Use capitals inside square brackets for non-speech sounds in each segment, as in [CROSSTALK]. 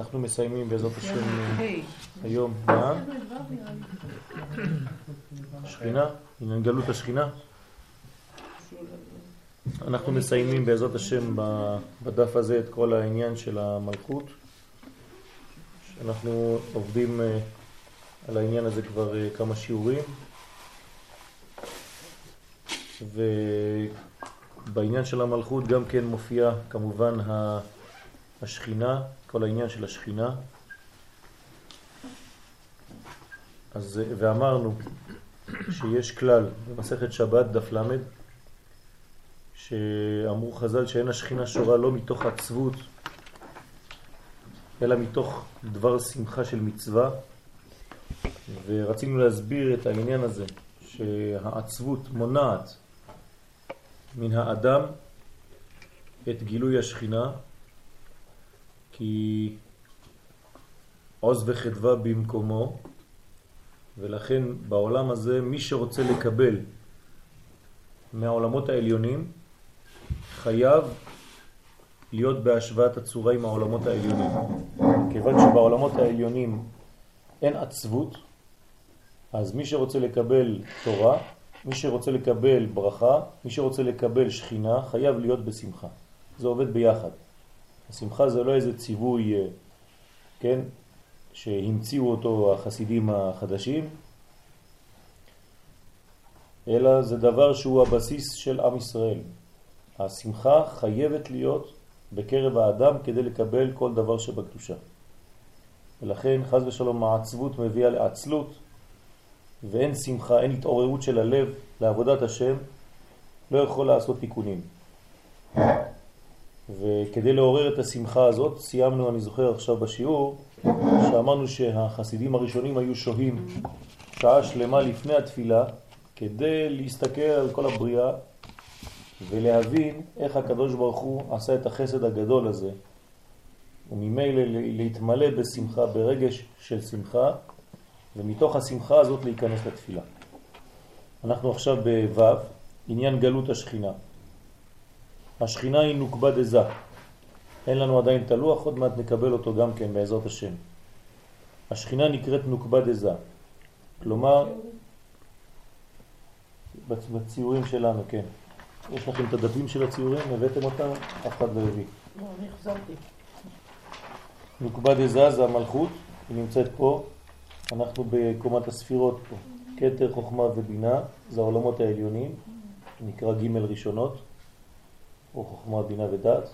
אנחנו מסיימים בעזרת השם היום, מה? שכינה? עניין גלות השכינה? אנחנו מסיימים בעזרת השם בדף הזה את כל העניין של המלכות. אנחנו עובדים אה, על העניין הזה כבר אה, כמה שיעורים. ובעניין של המלכות גם כן מופיע כמובן השכינה, כל העניין של השכינה. אז, ואמרנו שיש כלל במסכת שבת דף למד, שאמרו חז"ל שאין השכינה שורה לא מתוך עצבות, אלא מתוך דבר שמחה של מצווה, ורצינו להסביר את העניין הזה, שהעצבות מונעת מן האדם את גילוי השכינה, כי עוז וחדווה במקומו, ולכן בעולם הזה מי שרוצה לקבל מהעולמות העליונים חייב להיות בהשוואת הצורה עם העולמות העליונים. כיוון שבעולמות העליונים אין עצבות, אז מי שרוצה לקבל תורה, מי שרוצה לקבל ברכה, מי שרוצה לקבל שכינה, חייב להיות בשמחה. זה עובד ביחד. השמחה זה לא איזה ציווי, אה, כן, שהמציאו אותו החסידים החדשים, אלא זה דבר שהוא הבסיס של עם ישראל. השמחה חייבת להיות בקרב האדם כדי לקבל כל דבר שבקדושה. ולכן חז ושלום העצבות מביאה לעצלות, ואין שמחה, אין התעוררות של הלב לעבודת השם, לא יכול לעשות תיקונים. וכדי לעורר את השמחה הזאת, סיימנו, אני זוכר עכשיו בשיעור, שאמרנו שהחסידים הראשונים היו שוהים שעה שלמה לפני התפילה, כדי להסתכל על כל הבריאה ולהבין איך הקדוש ברוך הוא עשה את החסד הגדול הזה, וממילא להתמלא בשמחה, ברגש של שמחה, ומתוך השמחה הזאת להיכנס לתפילה. אנחנו עכשיו בו', עניין גלות השכינה. השכינה היא נוקבה דזה. אין לנו עדיין את הלוח, עוד מעט נקבל אותו גם כן בעזרת השם. השכינה נקראת נוקבה דזה. כלומר, בציורים שלנו, כן. יש לכם את הדפים של הציורים? הבאתם אותם? אף אחד לא הביא. לא, אני החזרתי. נוקבה דזה זה המלכות, היא נמצאת פה. אנחנו בקומת הספירות פה. כתר, חוכמה ובינה, זה העולמות העליונים, נקרא ג' ראשונות, או חוכמה, בינה ודעת,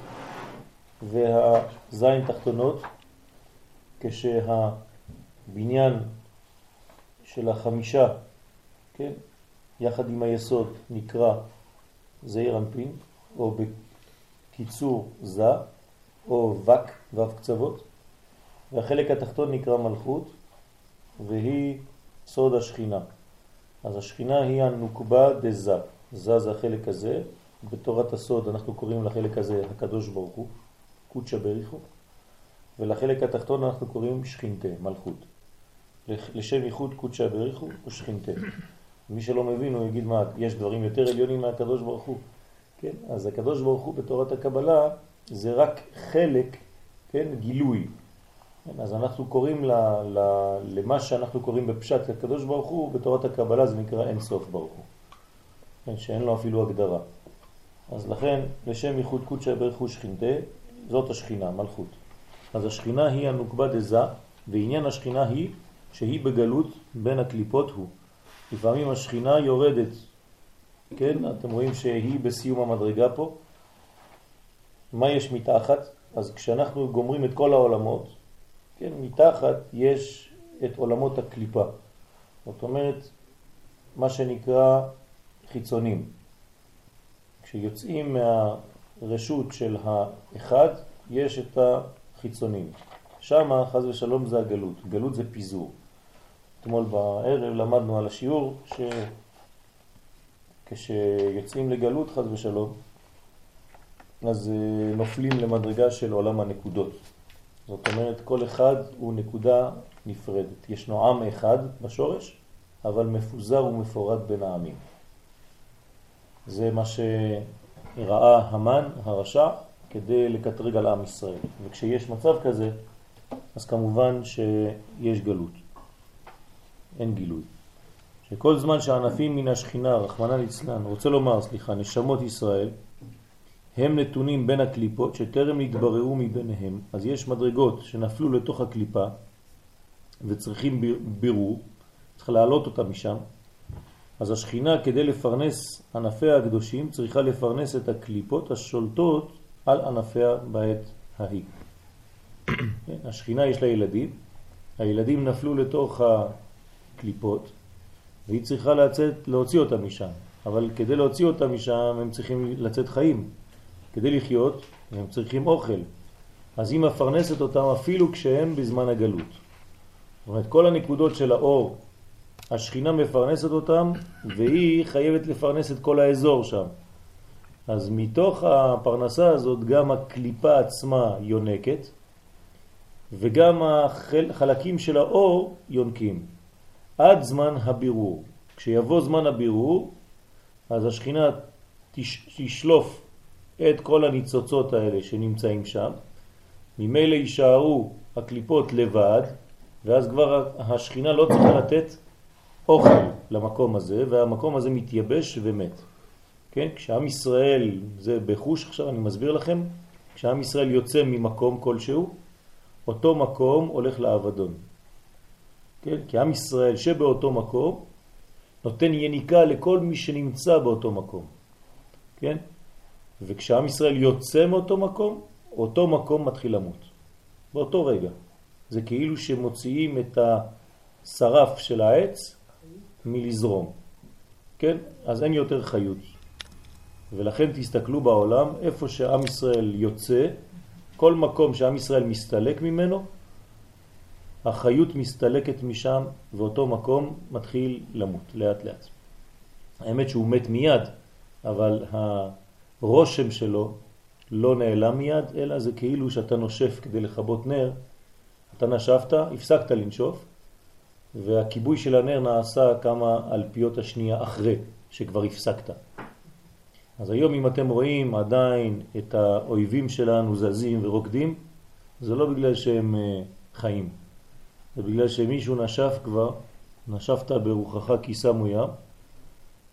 והזין תחתונות, כשהבניין של החמישה, כן, יחד עם היסוד נקרא זעיר אנפין, או בקיצור זה, או וק, וו קצוות, והחלק התחתון נקרא מלכות, והיא סוד השכינה. אז השכינה היא הנוקבה דזה. זה זה החלק הזה. בתורת הסוד אנחנו קוראים לחלק הזה הקדוש ברוך הוא, קודשא בריחו, ולחלק התחתון אנחנו קוראים שכינתה, מלכות. לשם ייחוד קודשא בריחו או שכינתה. מי שלא מבין הוא יגיד מה, יש דברים יותר עליונים מהקדוש ברוך הוא. כן? אז הקדוש ברוך הוא בתורת הקבלה זה רק חלק, כן, גילוי. כן, אז אנחנו קוראים ל, ל, למה שאנחנו קוראים בפשט הקדוש ברוך הוא, בתורת הקבלה זה נקרא אין סוף ברוך הוא, כן, שאין לו אפילו הגדרה. אז לכן, לשם ייחוד קודשא ברך הוא שכינתה, זאת השכינה, מלכות. אז השכינה היא הנוקבה דזה, ועניין השכינה היא שהיא בגלות בין הקליפות הוא. לפעמים השכינה יורדת, כן? אתם רואים שהיא בסיום המדרגה פה. מה יש מתחת? אז כשאנחנו גומרים את כל העולמות, כן, מתחת יש את עולמות הקליפה. זאת אומרת, מה שנקרא חיצונים. כשיוצאים מהרשות של האחד, יש את החיצונים. שם, חז ושלום, זה הגלות. גלות זה פיזור. אתמול בערב למדנו על השיעור שכשיוצאים לגלות, חז ושלום, אז אה, נופלים למדרגה של עולם הנקודות. זאת אומרת, כל אחד הוא נקודה נפרדת. ישנו עם אחד בשורש, אבל מפוזר ומפורד בין העמים. זה מה שראה המן, הרשע, כדי לקטרג על עם ישראל. וכשיש מצב כזה, אז כמובן שיש גלות, אין גילוי. שכל זמן שהענפים מן השכינה, רחמנא ליצלן, רוצה לומר, סליחה, נשמות ישראל, הם נתונים בין הקליפות שטרם התבררו מביניהם, אז יש מדרגות שנפלו לתוך הקליפה וצריכים בירור, צריך להעלות אותה משם, אז השכינה כדי לפרנס ענפיה הקדושים צריכה לפרנס את הקליפות השולטות על ענפיה בעת ההיא. כן, השכינה יש לה ילדים, הילדים נפלו לתוך הקליפות והיא צריכה לצאת, להוציא אותם משם, אבל כדי להוציא אותם משם הם צריכים לצאת חיים. כדי לחיות הם צריכים אוכל. אז היא מפרנסת אותם אפילו כשהם בזמן הגלות. זאת אומרת, כל הנקודות של האור, השכינה מפרנסת אותם, והיא חייבת לפרנס את כל האזור שם. אז מתוך הפרנסה הזאת גם הקליפה עצמה יונקת, וגם החלקים של האור יונקים, עד זמן הבירור. כשיבוא זמן הבירור, אז השכינה תשלוף את כל הניצוצות האלה שנמצאים שם, ממילא יישארו הקליפות לבד, ואז כבר השכינה לא צריכה לתת אוכל למקום הזה, והמקום הזה מתייבש ומת. כן? כשעם ישראל, זה בחוש עכשיו אני מסביר לכם, כשעם ישראל יוצא ממקום כלשהו, אותו מקום הולך לאבדון. כן? כי עם ישראל שבאותו מקום נותן יניקה לכל מי שנמצא באותו מקום. כן? וכשעם ישראל יוצא מאותו מקום, אותו מקום מתחיל למות. באותו רגע. זה כאילו שמוציאים את השרף של העץ מלזרום. כן? אז אין יותר חיות. ולכן תסתכלו בעולם, איפה שעם ישראל יוצא, כל מקום שעם ישראל מסתלק ממנו, החיות מסתלקת משם ואותו מקום מתחיל למות לאט לאט. האמת שהוא מת מיד, אבל הרושם שלו לא נעלם מיד, אלא זה כאילו שאתה נושף כדי לכבות נר, אתה נשפת, הפסקת לנשוף, והכיבוי של הנר נעשה כמה אלפיות השנייה אחרי שכבר הפסקת. אז היום אם אתם רואים עדיין את האויבים שלנו זזים ורוקדים, זה לא בגלל שהם אה, חיים, זה בגלל שמישהו נשף כבר, נשפת ברוחך כי שמו ים,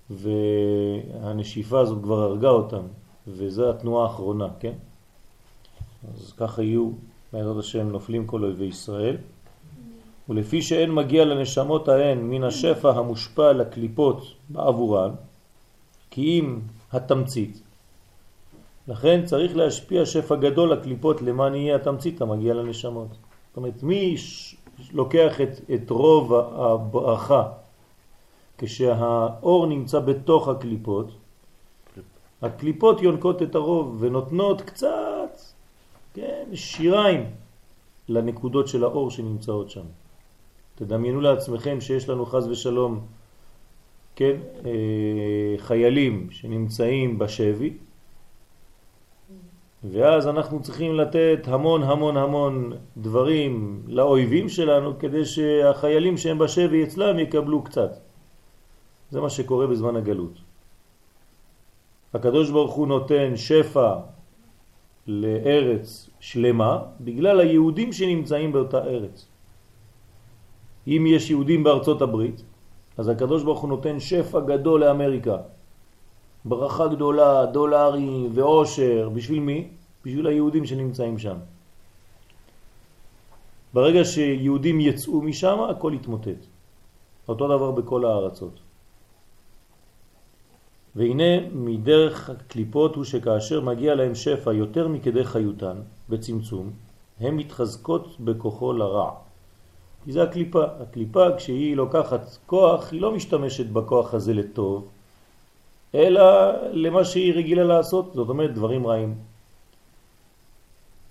והנשיפה הזאת כבר הרגה אותם, וזו התנועה האחרונה, כן? אז ככה יהיו, בעזרת השם, נופלים כל אויבי ישראל. ולפי שאין מגיע לנשמות ההן מן השפע המושפע לקליפות בעבורן, כי אם התמצית. לכן צריך להשפיע שפע גדול לקליפות למען יהיה התמצית המגיע לנשמות. זאת אומרת, מי לוקח את, את רוב הברכה כשהאור נמצא בתוך הקליפות, הקליפות יונקות את הרוב ונותנות קצת, כן, שיריים לנקודות של האור שנמצאות שם. תדמיינו לעצמכם שיש לנו חז ושלום, כן, אה, חיילים שנמצאים בשבי, ואז אנחנו צריכים לתת המון המון המון דברים לאויבים שלנו כדי שהחיילים שהם בשבי אצלם יקבלו קצת. זה מה שקורה בזמן הגלות. הקדוש ברוך הוא נותן שפע לארץ שלמה בגלל היהודים שנמצאים באותה ארץ. אם יש יהודים בארצות הברית, אז הקדוש ברוך הוא נותן שפע גדול לאמריקה. ברכה גדולה, דולרים ועושר, בשביל מי? בשביל היהודים שנמצאים שם. ברגע שיהודים יצאו משם, הכל יתמוטט. אותו דבר בכל הארצות. והנה מדרך הקליפות הוא שכאשר מגיע להם שפע יותר מכדי חיותן, בצמצום, הן מתחזקות בכוחו לרע. כי זה הקליפה. הקליפה כשהיא לוקחת כוח, היא לא משתמשת בכוח הזה לטוב, אלא למה שהיא רגילה לעשות, זאת אומרת דברים רעים.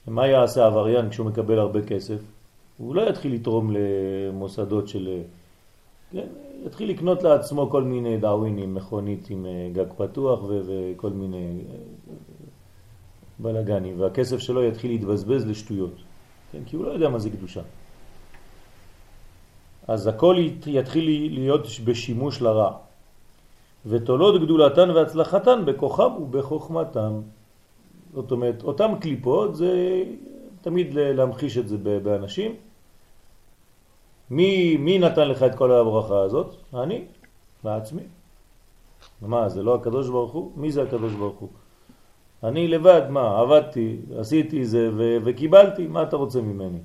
מה יעשה עבריין כשהוא מקבל הרבה כסף? הוא לא יתחיל לתרום למוסדות של... כן, יתחיל לקנות לעצמו כל מיני דאווינים, מכונית עם אה, גג פתוח וכל מיני אה, בלגנים, והכסף שלו יתחיל להתבזבז לשטויות, כן? כי הוא לא יודע מה זה קדושה. אז הכל יתחיל להיות בשימוש לרע. ותולות גדולתן והצלחתן בכוחם ובחוכמתם. זאת אומרת, אותם קליפות זה תמיד להמחיש את זה באנשים. מי, מי נתן לך את כל הברכה הזאת? אני, בעצמי. מה, זה לא הקדוש ברוך הוא? מי זה הקדוש ברוך הוא? אני לבד, מה, עבדתי, עשיתי זה וקיבלתי, מה אתה רוצה ממני?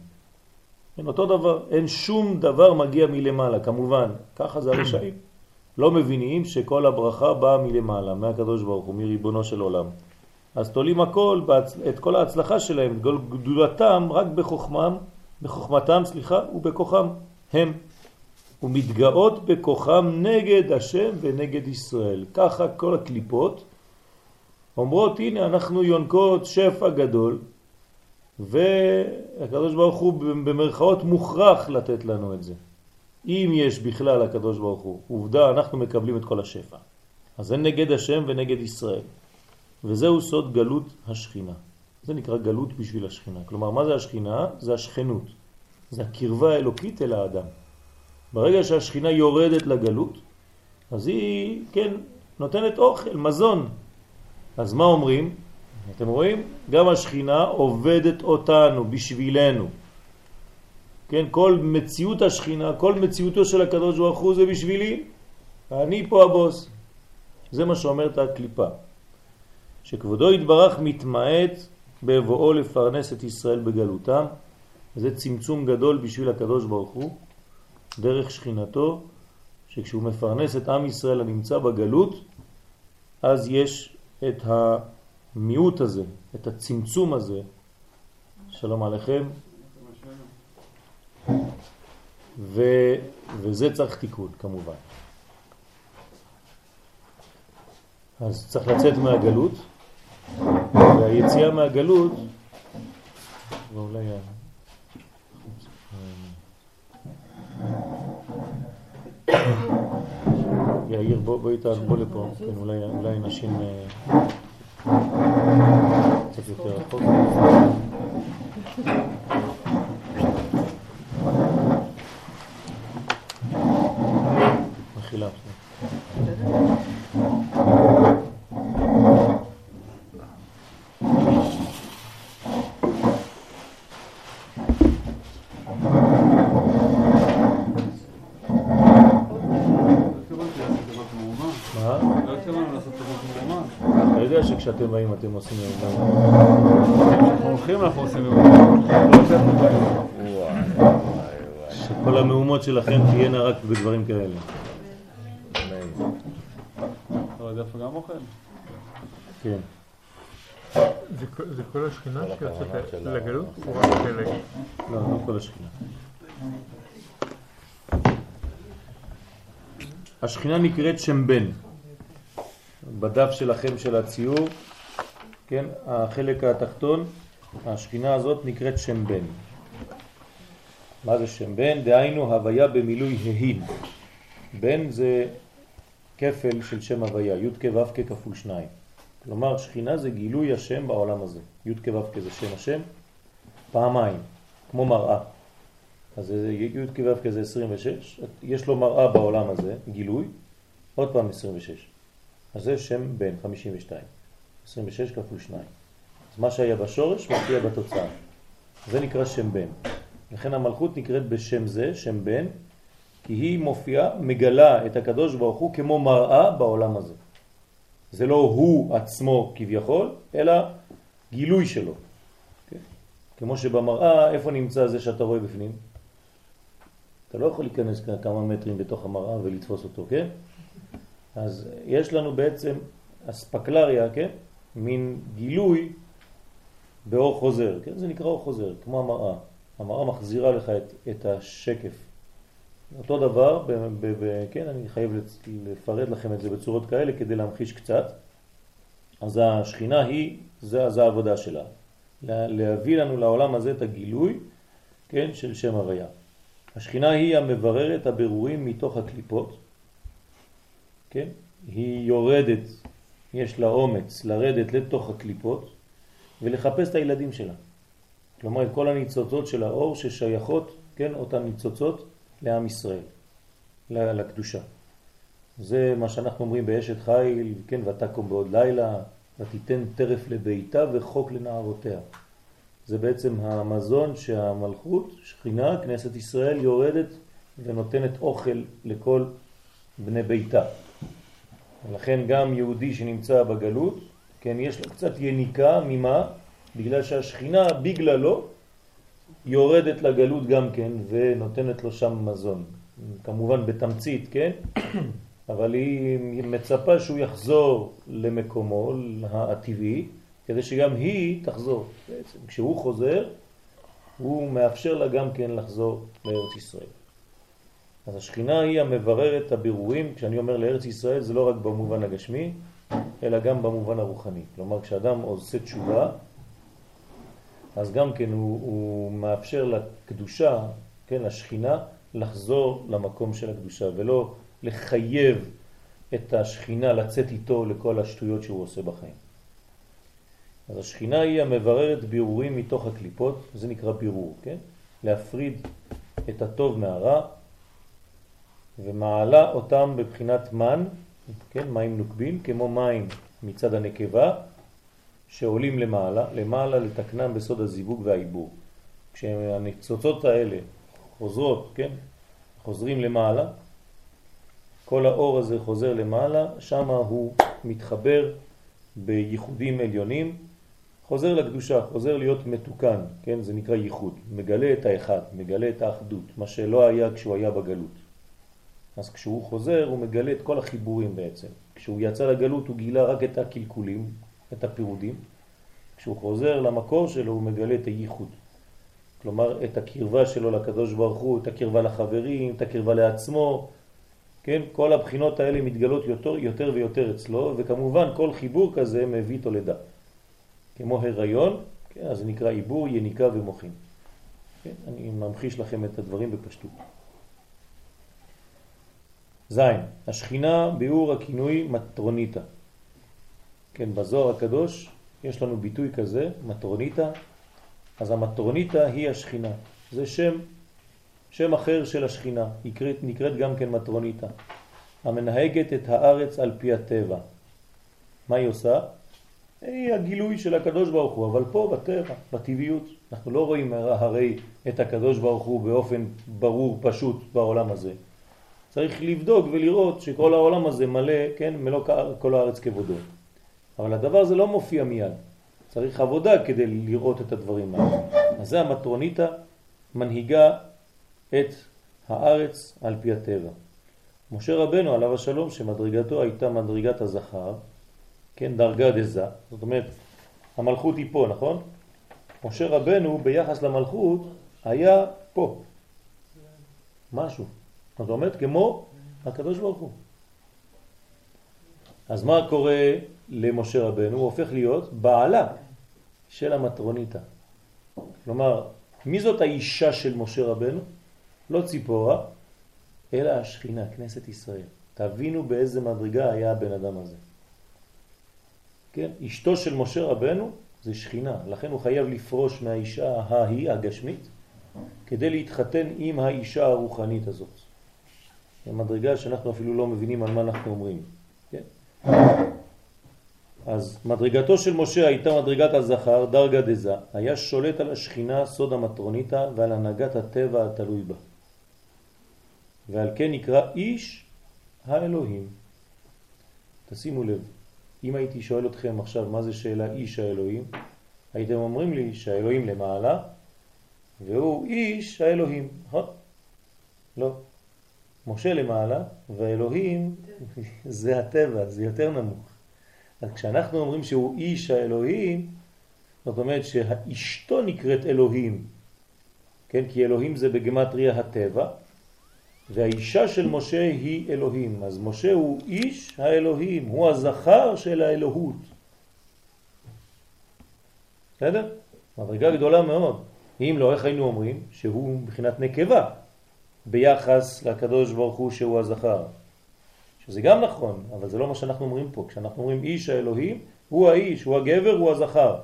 אין אותו דבר, אין שום דבר מגיע מלמעלה, כמובן, ככה זה הרשעים. [CLEARS THROAT] לא מבינים שכל הברכה באה מלמעלה, מהקדוש ברוך הוא, מריבונו של עולם. אז תולים הכל, את כל ההצלחה שלהם, את גדולתם, רק בחוכמם, בחוכמתם, סליחה, ובכוחם הם. ומתגאות בכוחם נגד השם ונגד ישראל. ככה כל הקליפות אומרות, הנה אנחנו יונקות שפע גדול, והקדוש ברוך הוא במרכאות מוכרח לתת לנו את זה. אם יש בכלל הקדוש ברוך הוא, עובדה אנחנו מקבלים את כל השפע. אז זה נגד השם ונגד ישראל. וזהו סוד גלות השכינה. זה נקרא גלות בשביל השכינה. כלומר, מה זה השכינה? זה השכנות. זה הקרבה האלוקית אל האדם. ברגע שהשכינה יורדת לגלות, אז היא, כן, נותנת אוכל, מזון. אז מה אומרים? אתם רואים? גם השכינה עובדת אותנו, בשבילנו. כן, כל מציאות השכינה, כל מציאותו של הקדוש ברוך הוא זה בשבילי, אני פה הבוס. זה מה שאומרת הקליפה. שכבודו יתברך מתמעט בבואו לפרנס את ישראל בגלותם, זה צמצום גדול בשביל הקדוש ברוך הוא, דרך שכינתו, שכשהוא מפרנס את עם ישראל הנמצא בגלות, אז יש את המיעוט הזה, את הצמצום הזה, שלום עליכם, ו, וזה צריך תיקון כמובן. אז צריך לצאת מהגלות, והיציאה מהגלות, ואולי... יאיר, בוא, איתנו, בוא לפה, כן, אולי נשים אה, קצת יותר רחוק. מחילה. כשאתם באים אתם עושים אנחנו הולכים אנחנו עושים שכל המהומות שלכם תהיינה רק בדברים כאלה. כן. זה כל השכינה שיוצאת לגלות? רק חלק? לא, לא כל השכינה. השכינה נקראת שם בן. בדף שלכם של הציור, כן, החלק התחתון, השכינה הזאת נקראת שם בן. מה זה שם בן? דהיינו הוויה במילוי ההין. בן זה כפל של שם הוויה, י' כו' כפול שניים. כלומר, שכינה זה גילוי השם בעולם הזה. י' כו' זה שם השם, פעמיים, כמו מראה. אז י' כו' זה 26, יש לו מראה בעולם הזה, גילוי, עוד פעם 26. אז זה שם בן, 52. 26 כפול 2. אז מה שהיה בשורש מופיע בתוצאה. זה נקרא שם בן. לכן המלכות נקראת בשם זה, שם בן, כי היא מופיעה, מגלה את הקדוש ברוך הוא כמו מראה בעולם הזה. זה לא הוא עצמו כביכול, אלא גילוי שלו. כן? כמו שבמראה, איפה נמצא זה שאתה רואה בפנים? אתה לא יכול להיכנס כמה מטרים בתוך המראה ולתפוס אותו, כן? אז יש לנו בעצם אספקלריה, כן? מין גילוי באור חוזר, כן? זה נקרא אור חוזר, כמו המראה. המראה מחזירה לך את, את השקף. אותו דבר, ב, ב, ב, כן, אני חייב לפרט לכם את זה בצורות כאלה כדי להמחיש קצת. אז השכינה היא, זה, זה העבודה שלה. להביא לנו לעולם הזה את הגילוי, כן, של שם הוויה. השכינה היא המבררת הבירורים מתוך הקליפות, כן? היא יורדת, יש לה אומץ לרדת לתוך הקליפות ולחפש את הילדים שלה. כלומר, את כל הניצוצות של האור ששייכות, כן, אותן ניצוצות לעם ישראל, לקדושה. זה מה שאנחנו אומרים באשת חיל, כן, ותקום בעוד לילה, ותיתן טרף לביתה וחוק לנערותיה. זה בעצם המזון שהמלכות, שכינה, כנסת ישראל, יורדת ונותנת אוכל לכל בני ביתה. ולכן גם יהודי שנמצא בגלות, כן, יש לו קצת יניקה, ממה? בגלל שהשכינה בגללו יורדת לגלות גם כן ונותנת לו שם מזון. כמובן בתמצית, כן? [CLEARS THROAT] אבל היא מצפה שהוא יחזור למקומו הטבעי, כדי שגם היא תחזור. בעצם כשהוא חוזר, הוא מאפשר לה גם כן לחזור לארץ ישראל. אז השכינה היא המבררת הבירורים, כשאני אומר לארץ ישראל זה לא רק במובן הגשמי, אלא גם במובן הרוחני. כלומר, כשאדם עושה תשובה, אז גם כן הוא, הוא מאפשר לקדושה, כן, לשכינה, לחזור למקום של הקדושה, ולא לחייב את השכינה לצאת איתו לכל השטויות שהוא עושה בחיים. אז השכינה היא המבררת בירורים מתוך הקליפות, זה נקרא בירור, כן? להפריד את הטוב מהרע, ומעלה אותם בבחינת מן, כן, מים נוקבים, כמו מים מצד הנקבה, שעולים למעלה, למעלה לתקנם בסוד הזיווג והעיבור. כשהניצוצות האלה חוזרות, כן, חוזרים למעלה, כל האור הזה חוזר למעלה, שם הוא מתחבר בייחודים עליונים, חוזר לקדושה, חוזר להיות מתוקן, כן? זה נקרא ייחוד, מגלה את האחד, מגלה את האחדות, מה שלא היה כשהוא היה בגלות. אז כשהוא חוזר הוא מגלה את כל החיבורים בעצם. כשהוא יצא לגלות הוא גילה רק את הקלקולים, את הפירודים. כשהוא חוזר למקור שלו הוא מגלה את הייחוד. כלומר את הקרבה שלו לקדוש ברוך הוא, את הקרבה לחברים, את הקרבה לעצמו, כן? כל הבחינות האלה מתגלות יותר, יותר ויותר אצלו, וכמובן כל חיבור כזה מביא תולדה. כמו הריון, כן? אז זה נקרא עיבור, יניקה ומוחין. כן? אני ממחיש לכם את הדברים בפשטות. זין, השכינה ביאור הכינוי מטרוניטה. כן, בזוהר הקדוש יש לנו ביטוי כזה, מטרוניטה, אז המטרוניטה היא השכינה. זה שם, שם אחר של השכינה, נקראת, נקראת גם כן מטרוניטה, המנהגת את הארץ על פי הטבע. מה היא עושה? היא הגילוי של הקדוש ברוך הוא, אבל פה בטבע, בטבעיות. אנחנו לא רואים הרי את הקדוש ברוך הוא באופן ברור, פשוט בעולם הזה. צריך לבדוק ולראות שכל העולם הזה מלא, כן, מלוא כל הארץ כבודו. אבל הדבר הזה לא מופיע מיד. צריך עבודה כדי לראות את הדברים האלה. אז זה המטרוניטה מנהיגה את הארץ על פי הטבע. משה רבנו עליו השלום שמדרגתו הייתה מדרגת הזכר, כן, דרגה דזה, זאת אומרת המלכות היא פה, נכון? משה רבנו ביחס למלכות היה פה, משהו. זאת אומרת כמו הקדוש ברוך הוא. אז מה קורה למשה רבנו? הוא הופך להיות בעלה של המטרוניתה. כלומר, מי זאת האישה של משה רבנו? לא ציפורה, אלא השכינה, כנסת ישראל. תבינו באיזה מדרגה היה הבן אדם הזה. כן? אשתו של משה רבנו זה שכינה, לכן הוא חייב לפרוש מהאישה ההיא הגשמית כדי להתחתן עם האישה הרוחנית הזאת. מדרגה שאנחנו אפילו לא מבינים על מה אנחנו אומרים. כן? אז מדרגתו של משה הייתה מדרגת הזכר, דרגה דזה, היה שולט על השכינה, סוד המטרוניתה ועל הנהגת הטבע התלוי בה. ועל כן נקרא איש האלוהים. תשימו לב, אם הייתי שואל אתכם עכשיו מה זה שאלה איש האלוהים, הייתם אומרים לי שהאלוהים למעלה והוא איש האלוהים, נכון? לא. משה למעלה והאלוהים זה הטבע, זה יותר נמוך. אז כשאנחנו אומרים שהוא איש האלוהים, זאת אומרת שהאשתו נקראת אלוהים, כן? כי אלוהים זה בגמטריה הטבע, והאישה של משה היא אלוהים. אז משה הוא איש האלוהים, הוא הזכר של האלוהות. בסדר? מדרגה גדולה מאוד. אם לא, איך היינו אומרים? שהוא מבחינת נקבה ביחס לקדוש ברוך הוא שהוא הזכר. שזה גם נכון, אבל זה לא מה שאנחנו אומרים פה. כשאנחנו אומרים איש האלוהים, הוא האיש, הוא הגבר, הוא הזכר.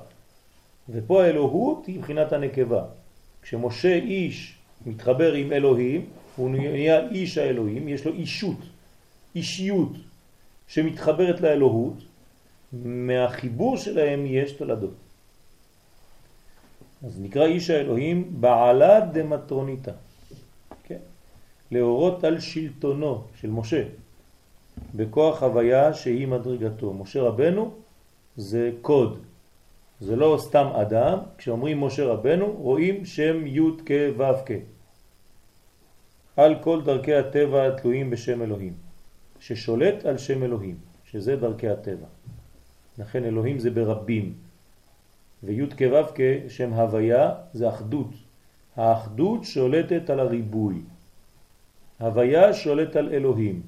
ופה האלוהות היא מבחינת הנקבה. כשמשה איש מתחבר עם אלוהים, הוא נהיה איש האלוהים, יש לו אישות, אישיות שמתחברת לאלוהות, מהחיבור שלהם יש תולדות. אז נקרא איש האלוהים בעלה דמטרוניתא? להורות על שלטונו של משה, בכוח הוויה שהיא מדרגתו. משה רבנו זה קוד, זה לא סתם אדם, כשאומרים משה רבנו רואים שם י' כ' ו' כ'. על כל דרכי הטבע התלויים בשם אלוהים, ששולט על שם אלוהים, שזה דרכי הטבע. לכן אלוהים זה ברבים, וי' כ' ו' כ' שם הוויה זה אחדות. האחדות שולטת על הריבוי. הוויה שולט על אלוהים.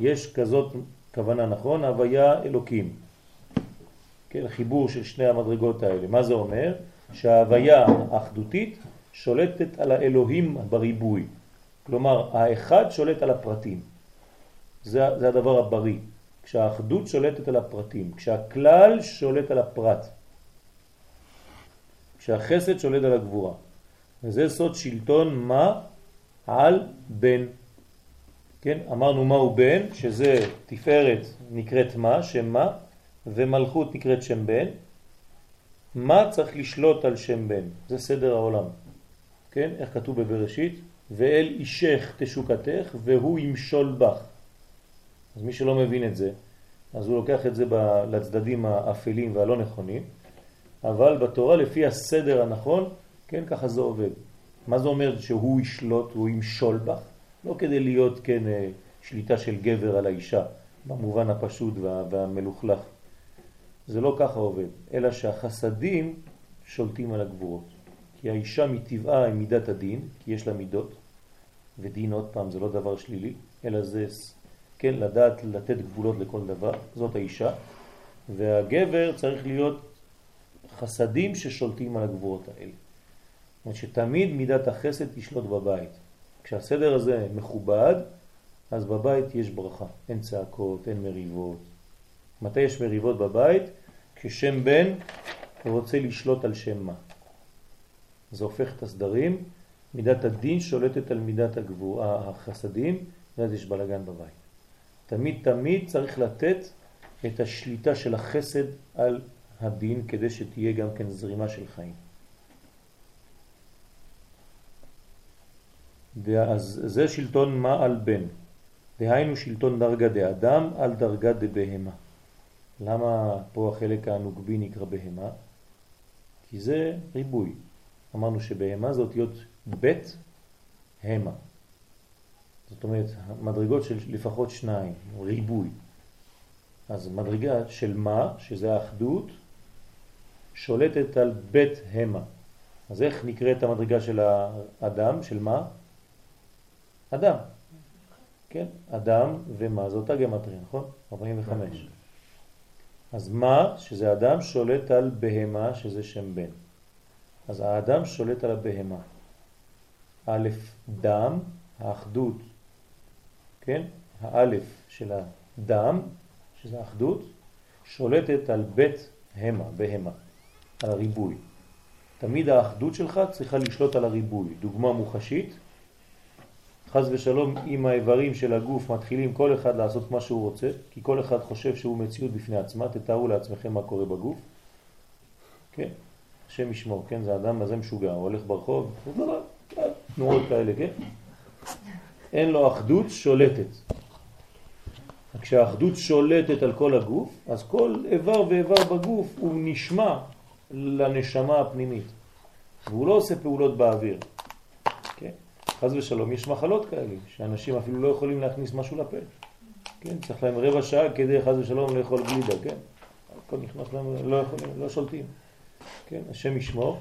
יש כזאת כוונה נכון, הוויה אלוקים. כן, חיבור של שני המדרגות האלה. מה זה אומר? שההוויה האחדותית שולטת על האלוהים בריבוי. כלומר, האחד שולט על הפרטים. זה, זה הדבר הבריא. כשהאחדות שולטת על הפרטים, כשהכלל שולט על הפרט, כשהחסד שולט על הגבורה. וזה סוד שלטון מה על בן. כן, אמרנו מהו בן, שזה תפארת נקראת מה, שם מה, ומלכות נקראת שם בן. מה צריך לשלוט על שם בן? זה סדר העולם. כן, איך כתוב בבראשית? ואל אישך תשוקתך והוא ימשול בך. אז מי שלא מבין את זה, אז הוא לוקח את זה לצדדים האפלים והלא נכונים, אבל בתורה לפי הסדר הנכון, כן, ככה זה עובד. מה זה אומר שהוא ישלוט, הוא ימשול בך? לא כדי להיות, כן, אה, שליטה של גבר על האישה, במובן הפשוט וה, והמלוכלך. זה לא ככה עובד, אלא שהחסדים שולטים על הגבורות. כי האישה מטבעה היא מידת הדין, כי יש לה מידות, ודין עוד פעם זה לא דבר שלילי, אלא זה, כן, לדעת לתת גבולות לכל דבר, זאת האישה, והגבר צריך להיות חסדים ששולטים על הגבורות האלה. זאת שתמיד מידת החסד תשלוט בבית. כשהסדר הזה מכובד, אז בבית יש ברכה, אין צעקות, אין מריבות. מתי יש מריבות בבית? כששם בן רוצה לשלוט על שם מה. זה הופך את הסדרים, מידת הדין שולטת על מידת הגבור, החסדים, ואז יש בלגן בבית. תמיד תמיד צריך לתת את השליטה של החסד על הדין כדי שתהיה גם כן זרימה של חיים. אז זה שלטון מה על בן, דהיינו שלטון דרגה דאדם על דרגה דבהמה. למה פה החלק הנוגבי נקרא בהמה? כי זה ריבוי. אמרנו שבהמה זה אותיות בית המה. זאת אומרת, מדרגות של לפחות שניים, ריבוי. אז מדרגה של מה, שזה האחדות, שולטת על בית המה. אז איך נקראת המדרגה של האדם, של מה? אדם. כן, אדם ומה, זו אותה נכון? 45. אז מה, שזה אדם, שולט על בהמה, שזה שם בן. אז האדם שולט על הבהמה. א', דם, האחדות, כן? האלף של הדם, שזה האחדות, שולטת על בית המה, בהמה. על הריבוי. תמיד האחדות שלך צריכה לשלוט על הריבוי. דוגמה מוחשית, חז ושלום אם האיברים של הגוף מתחילים כל אחד לעשות מה שהוא רוצה, כי כל אחד חושב שהוא מציאות בפני עצמה, תתארו לעצמכם מה קורה בגוף. כן, השם ישמור, כן, זה אדם הזה משוגע, הוא הולך ברחוב, תנועות כאלה, כן? אין לו אחדות שולטת. כשהאחדות שולטת על כל הגוף, אז כל איבר ואיבר בגוף הוא נשמע לנשמה הפנימית. והוא לא עושה פעולות באוויר. חז ושלום, יש מחלות כאלה, שאנשים אפילו לא יכולים להכניס משהו לפה. כן? צריך להם רבע שעה כדי חז ושלום לאכול גלידה, כן? הכל נכנס להם, לא יכולים, לא שולטים. כן? השם ישמור.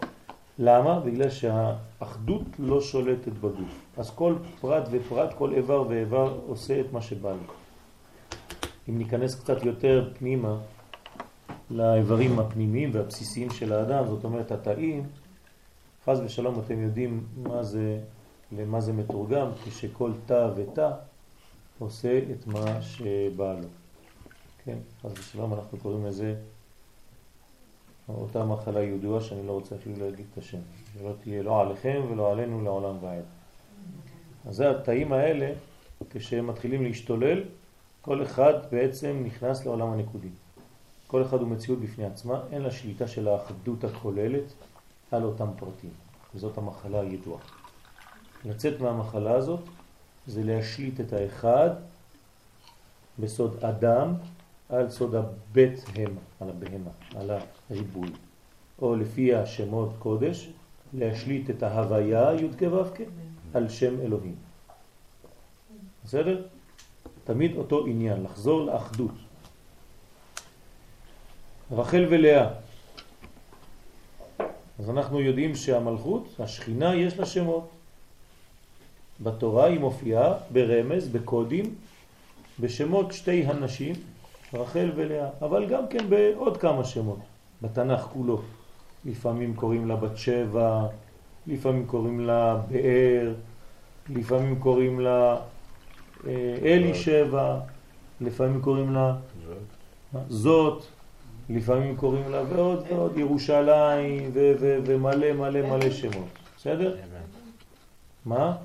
למה? בגלל שהאחדות לא שולטת בגוף. אז כל פרט ופרט, כל איבר ואיבר עושה את מה שבא לו. אם ניכנס קצת יותר פנימה, לאיברים הפנימיים והבסיסיים של האדם, זאת אומרת התאים, חז ושלום אתם יודעים מה זה, למה זה מתורגם, כשכל תא ותא עושה את מה שבא לו. כן, חז ושלום אנחנו קוראים לזה אותה מחלה ידועה שאני לא רוצה אפילו להגיד את השם, שלא תהיה לא עליכם ולא עלינו לעולם ועד. אז התאים האלה, כשהם מתחילים להשתולל, כל אחד בעצם נכנס לעולם הנקודים. כל אחד הוא מציאות בפני עצמה, אין לה שליטה של האחדות הכוללת, על אותם פרטים. וזאת המחלה הידועה. לצאת מהמחלה הזאת זה להשליט את האחד בסוד אדם על סוד הבית הם, על הבהמה, על הריבוי. או לפי השמות קודש, להשליט את ההוויה י' כו' על שם אלוהים. בסדר? תמיד אותו עניין, לחזור לאחדות. רחל ולאה. אז אנחנו יודעים שהמלכות, השכינה, יש לה שמות. בתורה היא מופיעה ברמז, בקודים, בשמות שתי הנשים, רחל ולאה, אבל גם כן בעוד כמה שמות, בתנ"ך כולו. לפעמים קוראים לה בת שבע, לפעמים קוראים לה באר, לפעמים קוראים לה אה, אלי שבע, לפעמים קוראים לה זאת, לפעמים קוראים לה ועוד ועוד, ירושלים ומלא מלא מלא שמות, בסדר? מה?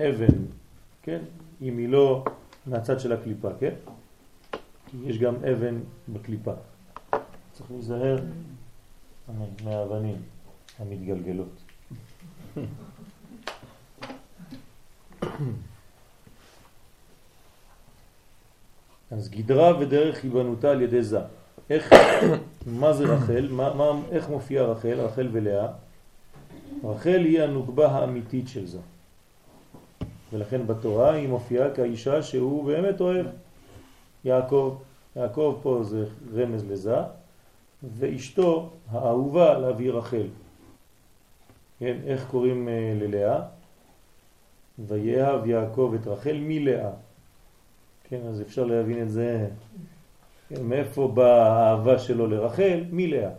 אבן. כן? אם היא לא מהצד של הקליפה, כן? כי יש גם אבן בקליפה. צריך להיזהר מהאבנים המתגלגלות. [COUGHS] אז גדרה ודרך היבנותה על ידי זה. איך, [COUGHS] מה זה רחל? מה, מה, איך מופיע רחל, רחל ולאה? רחל היא הנוגבה האמיתית של זה. ולכן בתורה היא מופיעה כאישה שהוא באמת אוהב. יעקב, יעקב פה זה רמז לזה, ואשתו האהובה להביא רחל. כן, איך קוראים אה, ללאה? ויאהב יעקב את רחל מלאה. כן, אז אפשר להבין את זה, כן, מאיפה באה האהבה שלו לרחל? מלאה.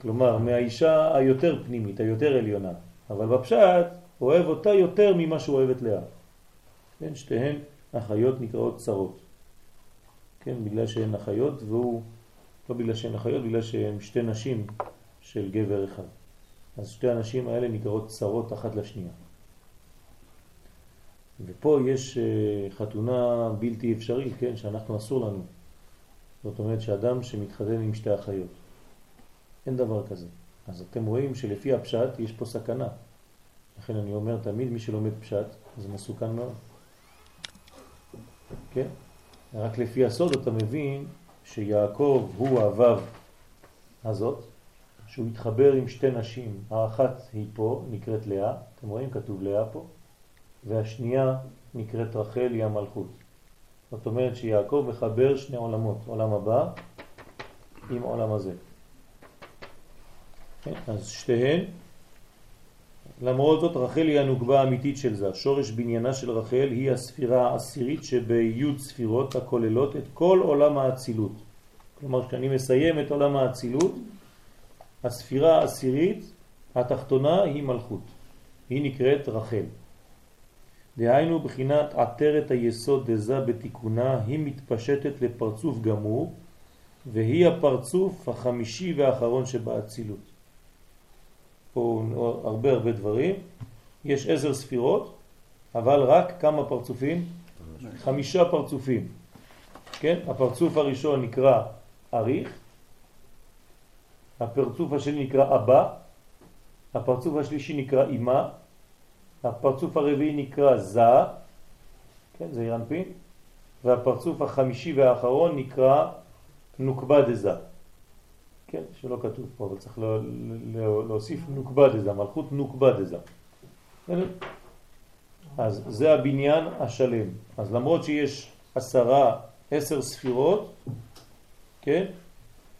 כלומר, מהאישה היותר פנימית, היותר עליונה. אבל בפשט, אוהב אותה יותר ממה שהוא אוהב את לאה. כן, שתיהן אחיות נקראות צרות. כן, בגלל שהן אחיות והוא, לא בגלל שהן אחיות, בגלל שהן שתי נשים של גבר אחד. אז שתי הנשים האלה נקראות צרות אחת לשנייה. ופה יש אה, חתונה בלתי אפשרית, כן, שאנחנו אסור לנו. זאת אומרת שאדם שמתחתן עם שתי אחיות. אין דבר כזה. אז אתם רואים שלפי הפשט יש פה סכנה. לכן אני אומר תמיד מי שלומד פשט זה מסוכן מאוד. כן? רק לפי הסוד אתה מבין שיעקב הוא הוו הזאת, שהוא התחבר עם שתי נשים, האחת היא פה, נקראת לאה, אתם רואים כתוב לאה פה, והשנייה נקראת רחל, היא המלכות. זאת אומרת שיעקב מחבר שני עולמות, עולם הבא עם עולם הזה. כן? אז שתיהן, למרות זאת רחל היא הנוגבה האמיתית של זה. שורש בניינה של רחל היא הספירה העשירית שביוד ספירות הכוללות את כל עולם האצילות. כלומר, כשאני מסיים את עולם האצילות, הספירה העשירית התחתונה היא מלכות. היא נקראת רחל. דהיינו בחינת עטרת היסוד דזה בתיקונה היא מתפשטת לפרצוף גמור והיא הפרצוף החמישי והאחרון שבאצילות. פה הרבה הרבה דברים. יש עשר ספירות, אבל רק כמה פרצופים? חמישה פרצופים. כן? הפרצוף הראשון נקרא אריך, הפרצוף השני נקרא אבא, הפרצוף השלישי נקרא אימה, הפרצוף הרביעי נקרא זה, כן, זה אירנפין, והפרצוף החמישי והאחרון נקרא נוקבה דזה. כן, שלא כתוב פה, אבל צריך לא, לא, להוסיף נוקבה דזה, מלכות נוקבה דזה. אז זה הבניין השלם. אז למרות שיש עשרה, עשר ספירות, כן,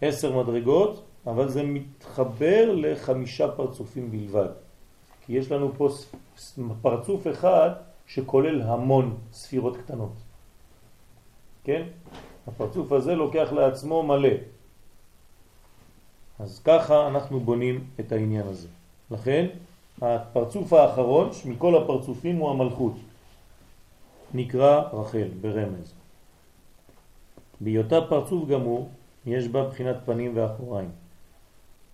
עשר מדרגות, אבל זה מתחבר לחמישה פרצופים בלבד. כי יש לנו פה פרצוף אחד שכולל המון ספירות קטנות. כן? הפרצוף הזה לוקח לעצמו מלא. אז ככה אנחנו בונים את העניין הזה. לכן הפרצוף האחרון מכל הפרצופים הוא המלכות. נקרא רחל ברמז. בהיותה פרצוף גמור יש בה בחינת פנים ואחוריים.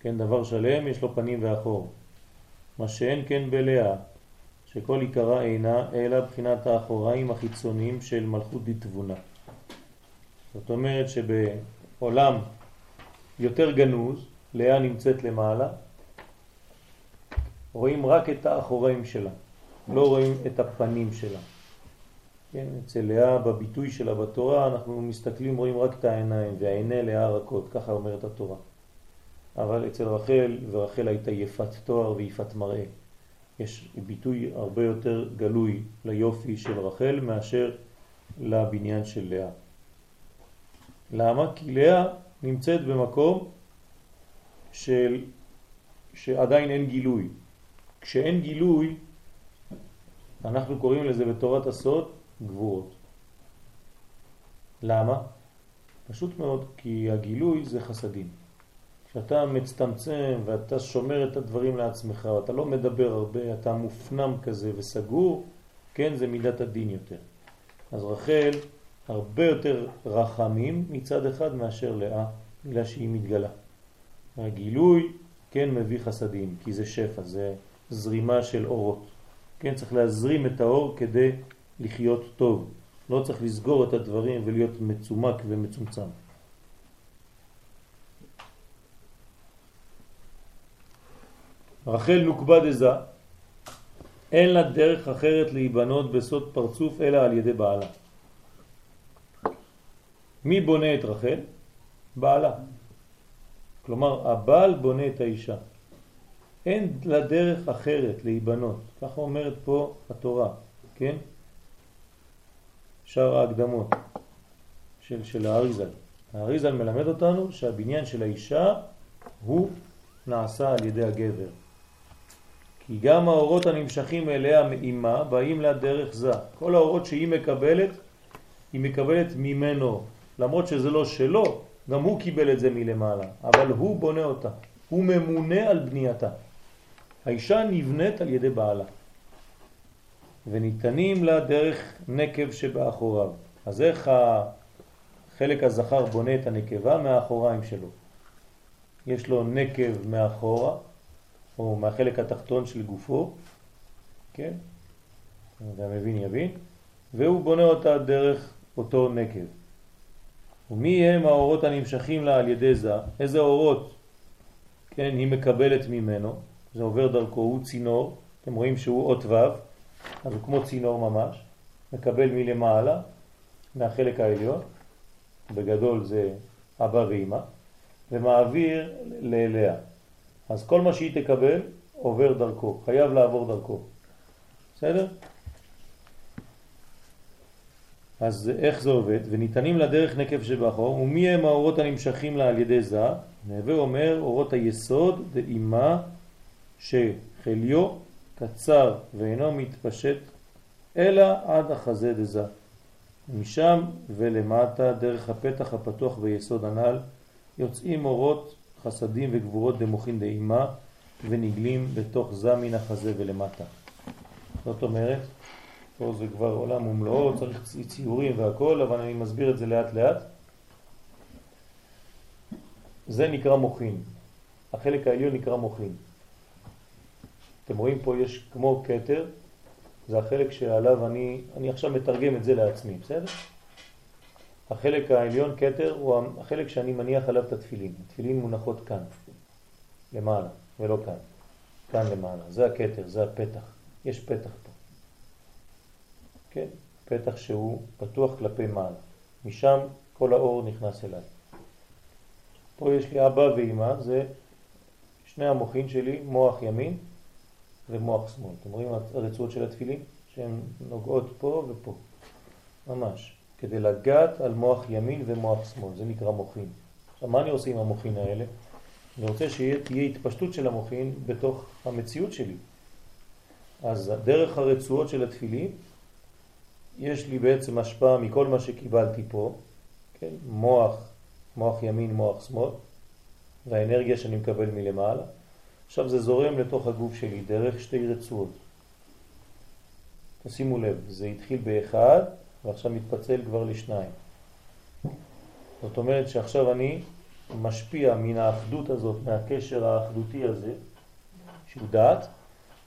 כן, דבר שלם יש לו פנים ואחור. מה שאין כן בלאה, שכל עיקרה אינה אלא בחינת האחוריים החיצוניים של מלכות דתבונה. זאת אומרת שבעולם יותר גנוז, לאה נמצאת למעלה, רואים רק את האחוריים שלה, לא רואים את הפנים שלה. כן, אצל לאה בביטוי שלה בתורה אנחנו מסתכלים, רואים רק את העיניים, והעיני לאה רכות, ככה אומרת התורה. אבל אצל רחל, ורחל הייתה יפת תואר ויפת מראה. יש ביטוי הרבה יותר גלוי ליופי של רחל מאשר לבניין של לאה. למה? כי לאה נמצאת במקום של, שעדיין אין גילוי. כשאין גילוי, אנחנו קוראים לזה בתורת הסוד גבורות. למה? פשוט מאוד, כי הגילוי זה חסדים. כשאתה מצטמצם ואתה שומר את הדברים לעצמך, ואתה לא מדבר הרבה, אתה מופנם כזה וסגור, כן, זה מידת הדין יותר. אז רחל הרבה יותר רחמים מצד אחד מאשר לאה, בגלל שהיא מתגלה. הגילוי, כן, מביא חסדים, כי זה שפע, זה זרימה של אורות. כן, צריך להזרים את האור כדי לחיות טוב. לא צריך לסגור את הדברים ולהיות מצומק ומצומצם. רחל נוקבה דזה, אין לה דרך אחרת להיבנות בסוד פרצוף אלא על ידי בעלה. מי בונה את רחל? בעלה. כלומר, הבעל בונה את האישה. אין לה דרך אחרת להיבנות, ככה אומרת פה התורה, כן? שאר ההקדמות של, של האריזל. האריזל מלמד אותנו שהבניין של האישה הוא נעשה על ידי הגבר. כי גם האורות הנמשכים אליה מאימה באים לה דרך זה. כל האורות שהיא מקבלת, היא מקבלת ממנו. למרות שזה לא שלו, גם הוא קיבל את זה מלמעלה, אבל הוא בונה אותה. הוא ממונה על בנייתה. האישה נבנית על ידי בעלה. וניתנים לה דרך נקב שבאחוריו. אז איך החלק הזכר בונה את הנקבה? מהאחוריים שלו. יש לו נקב מאחורה, או מהחלק התחתון של גופו, כן? והמבין יבין, והוא בונה אותה דרך אותו נקב. ומי הם האורות הנמשכים לה על ידי זה? איזה אורות, כן, היא מקבלת ממנו, זה עובר דרכו, הוא צינור, אתם רואים שהוא אות ו', אז הוא כמו צינור ממש, מקבל מלמעלה, מהחלק העליון, בגדול זה אבא ואמא, ומעביר לאליה. אז כל מה שהיא תקבל עובר דרכו, חייב לעבור דרכו. בסדר? אז איך זה עובד? וניתנים לדרך נקב שבאחור, ומי הם האורות הנמשכים לה על ידי זה? נהווה אומר אורות היסוד דאימה שחליו קצר ואינו מתפשט אלא עד החזה דזה. משם ולמטה דרך הפתח הפתוח ביסוד הנ"ל יוצאים אורות חסדים וגבורות דמוכין דאימה ונגלים בתוך זה מן החזה ולמטה. זאת אומרת, פה זה כבר עולם ומלואו, צריך ציורים והכל, אבל אני מסביר את זה לאט לאט. זה נקרא מוכין. החלק העליון נקרא מוכין. אתם רואים פה יש כמו קטר, זה החלק שעליו אני, אני עכשיו מתרגם את זה לעצמי, בסדר? החלק העליון, קטר, הוא החלק שאני מניח עליו את התפילין. התפילין מונחות כאן, למעלה, ולא כאן. כאן למעלה. זה הקטר, זה הפתח. יש פתח. כן? פתח שהוא פתוח כלפי מעלה. משם כל האור נכנס אליי. פה יש לי אבא ואמא, זה שני המוחים שלי, מוח ימין ומוח שמאל. אתם רואים הרצועות של התפילין? שהן נוגעות פה ופה. ממש. כדי לגעת על מוח ימין ומוח שמאל, זה נקרא מוחין. עכשיו, מה אני עושה עם המוחין האלה? אני רוצה שתהיה התפשטות של המוחין בתוך המציאות שלי. אז דרך הרצועות של התפילין, יש לי בעצם השפעה מכל מה שקיבלתי פה, כן? מוח, מוח ימין, מוח שמאל, והאנרגיה שאני מקבל מלמעלה. עכשיו זה זורם לתוך הגוף שלי דרך שתי רצועות. תשימו לב, זה התחיל באחד ועכשיו מתפצל כבר לשניים. זאת אומרת שעכשיו אני משפיע מן האחדות הזאת, מהקשר האחדותי הזה, שהוא דעת,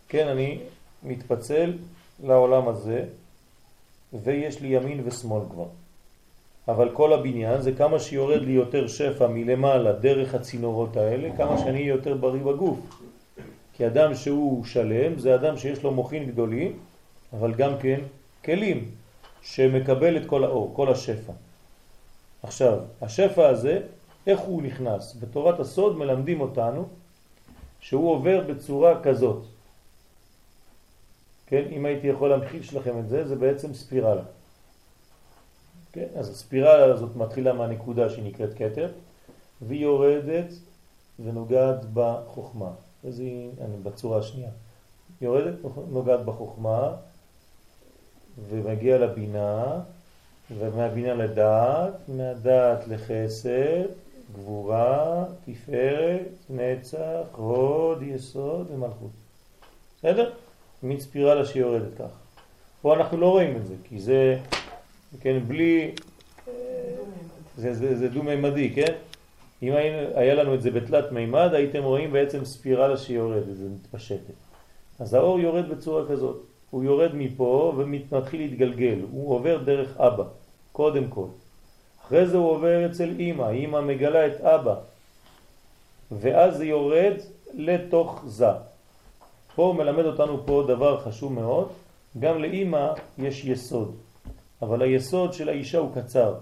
כן, אני מתפצל לעולם הזה, ויש לי ימין ושמאל כבר. אבל כל הבניין זה כמה שיורד לי יותר שפע מלמעלה דרך הצינורות האלה, כמה שאני יותר בריא בגוף. כי אדם שהוא שלם זה אדם שיש לו מוחין גדולים, אבל גם כן כלים שמקבל את כל האור, כל השפע. עכשיו, השפע הזה, איך הוא נכנס? בתורת הסוד מלמדים אותנו שהוא עובר בצורה כזאת. כן, אם הייתי יכול להמחיש לכם את זה, זה בעצם ספירלה. כן, אז הספירלה הזאת מתחילה מהנקודה שנקראת כתר, והיא יורדת ונוגעת בחוכמה. אז היא, אני בצורה השנייה. יורדת, נוגעת בחוכמה, ומגיע לבינה, ומהבינה לדעת, מהדעת לחסד, גבורה, תפארת, נצח, הוד, יסוד ומלכות. בסדר? מין ספירלה שיורדת כך. פה אנחנו לא רואים את זה, כי זה, כן, בלי... זה, זה, זה דו-מימדי, כן? אם היה לנו את זה בתלת מימד, הייתם רואים בעצם ספירלה שיורדת, זה מתפשטת. אז האור יורד בצורה כזאת. הוא יורד מפה ומתחיל להתגלגל, הוא עובר דרך אבא, קודם כל. אחרי זה הוא עובר אצל אמא, אמא מגלה את אבא, ואז זה יורד לתוך זה. פה מלמד אותנו פה דבר חשוב מאוד, גם לאמא יש יסוד, אבל היסוד של האישה הוא קצר.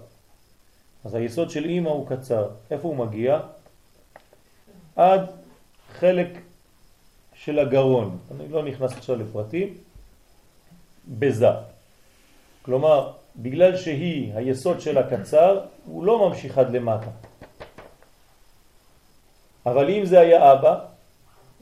אז היסוד של אמא הוא קצר. איפה הוא מגיע? עד חלק של הגרון. אני לא נכנס עכשיו לפרטים. בזה. כלומר, בגלל שהיא, היסוד שלה קצר, הוא לא ממשיך עד למטה. אבל אם זה היה אבא,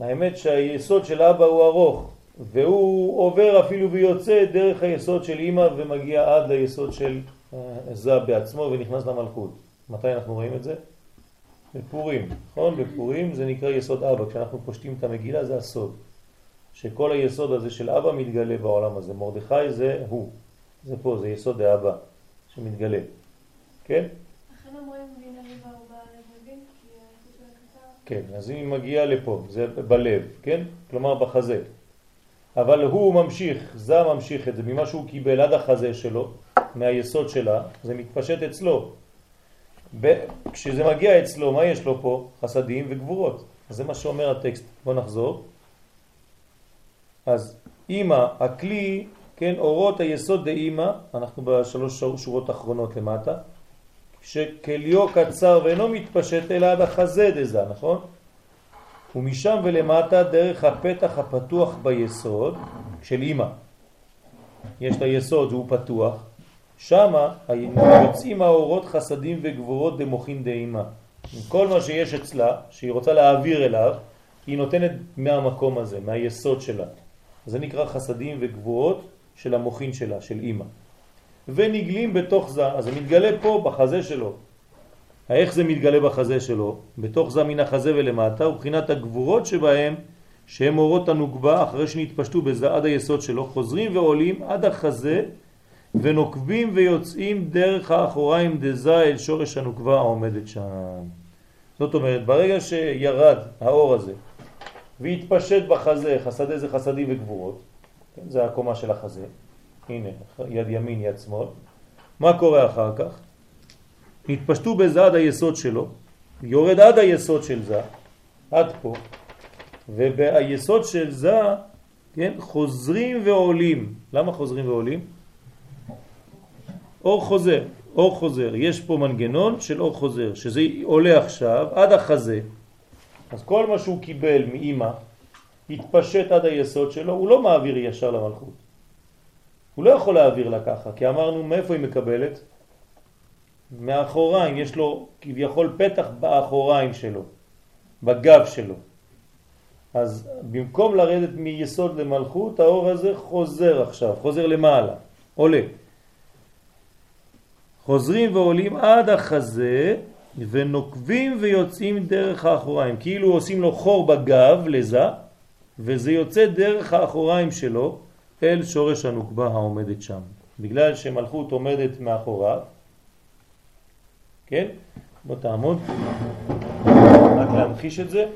האמת שהיסוד של אבא הוא ארוך, והוא עובר אפילו ויוצא דרך היסוד של אמא ומגיע עד ליסוד של אה, זה בעצמו ונכנס למלכות. מתי אנחנו רואים את זה? בפורים, נכון? בפורים זה נקרא יסוד אבא. כשאנחנו פושטים את המגילה זה הסוד. שכל היסוד הזה של אבא מתגלה בעולם הזה. מרדכי זה הוא. זה פה, זה יסוד האבא שמתגלה. כן? לכן אומרים בינה לב ארבע לבבים, כי היסוד של הקצר... כן, אז היא מגיעה לפה, זה בלב, כן? כלומר בחזה. אבל הוא ממשיך, זה ממשיך את זה, ממה שהוא קיבל עד החזה שלו, מהיסוד שלה, זה מתפשט אצלו. כשזה מגיע אצלו, מה יש לו פה? חסדים וגבורות. אז זה מה שאומר הטקסט. בוא נחזור. אז אימא, הכלי, כן, אורות היסוד דאימא, אנחנו בשלוש שורות האחרונות למטה, שכליו קצר ואינו מתפשט אלא עד החזה דזה, נכון? ומשם ולמטה דרך הפתח הפתוח ביסוד של אימא. יש את היסוד שהוא פתוח, שמה יוצאים האורות חסדים וגבורות דמוכין דאימא. כל מה שיש אצלה, שהיא רוצה להעביר אליו, היא נותנת מהמקום הזה, מהיסוד שלה. זה נקרא חסדים וגבורות של המוכין שלה, של אימא. ונגלים בתוך זה, אז זה מתגלה פה בחזה שלו. איך זה מתגלה בחזה שלו? בתוך זה מן החזה ולמטה, ובחינת הגבורות שבהם, שהם אורות הנוגבה, אחרי שנתפשטו בזה עד היסוד שלו, חוזרים ועולים עד החזה, ונוקבים ויוצאים דרך האחוריים דזה אל שורש הנוקבה העומדת שם. זאת אומרת, ברגע שירד האור הזה והתפשט בחזה, חסדי זה חסדים וגבורות, כן, זה הקומה של החזה, הנה, יד ימין, יד שמאל, מה קורה אחר כך? התפשטו בזה עד היסוד שלו, יורד עד היסוד של זה, עד פה, וביסוד של זה, כן, חוזרים ועולים. למה חוזרים ועולים? אור חוזר, אור חוזר. יש פה מנגנון של אור חוזר, שזה עולה עכשיו עד החזה, אז כל מה שהוא קיבל מאימא התפשט עד היסוד שלו, הוא לא מעביר ישר למלכות. הוא לא יכול להעביר לה ככה, כי אמרנו מאיפה היא מקבלת? מאחוריים, יש לו כביכול פתח באחוריים שלו, בגב שלו. אז במקום לרדת מיסוד למלכות, האור הזה חוזר עכשיו, חוזר למעלה, עולה. חוזרים ועולים עד החזה, ונוקבים ויוצאים דרך האחוריים, כאילו עושים לו חור בגב לזה, וזה יוצא דרך האחוריים שלו אל שורש הנוקבה העומדת שם. בגלל שמלכות עומדת מאחוריו, כן? בוא תעמוד, רק להמחיש את זה.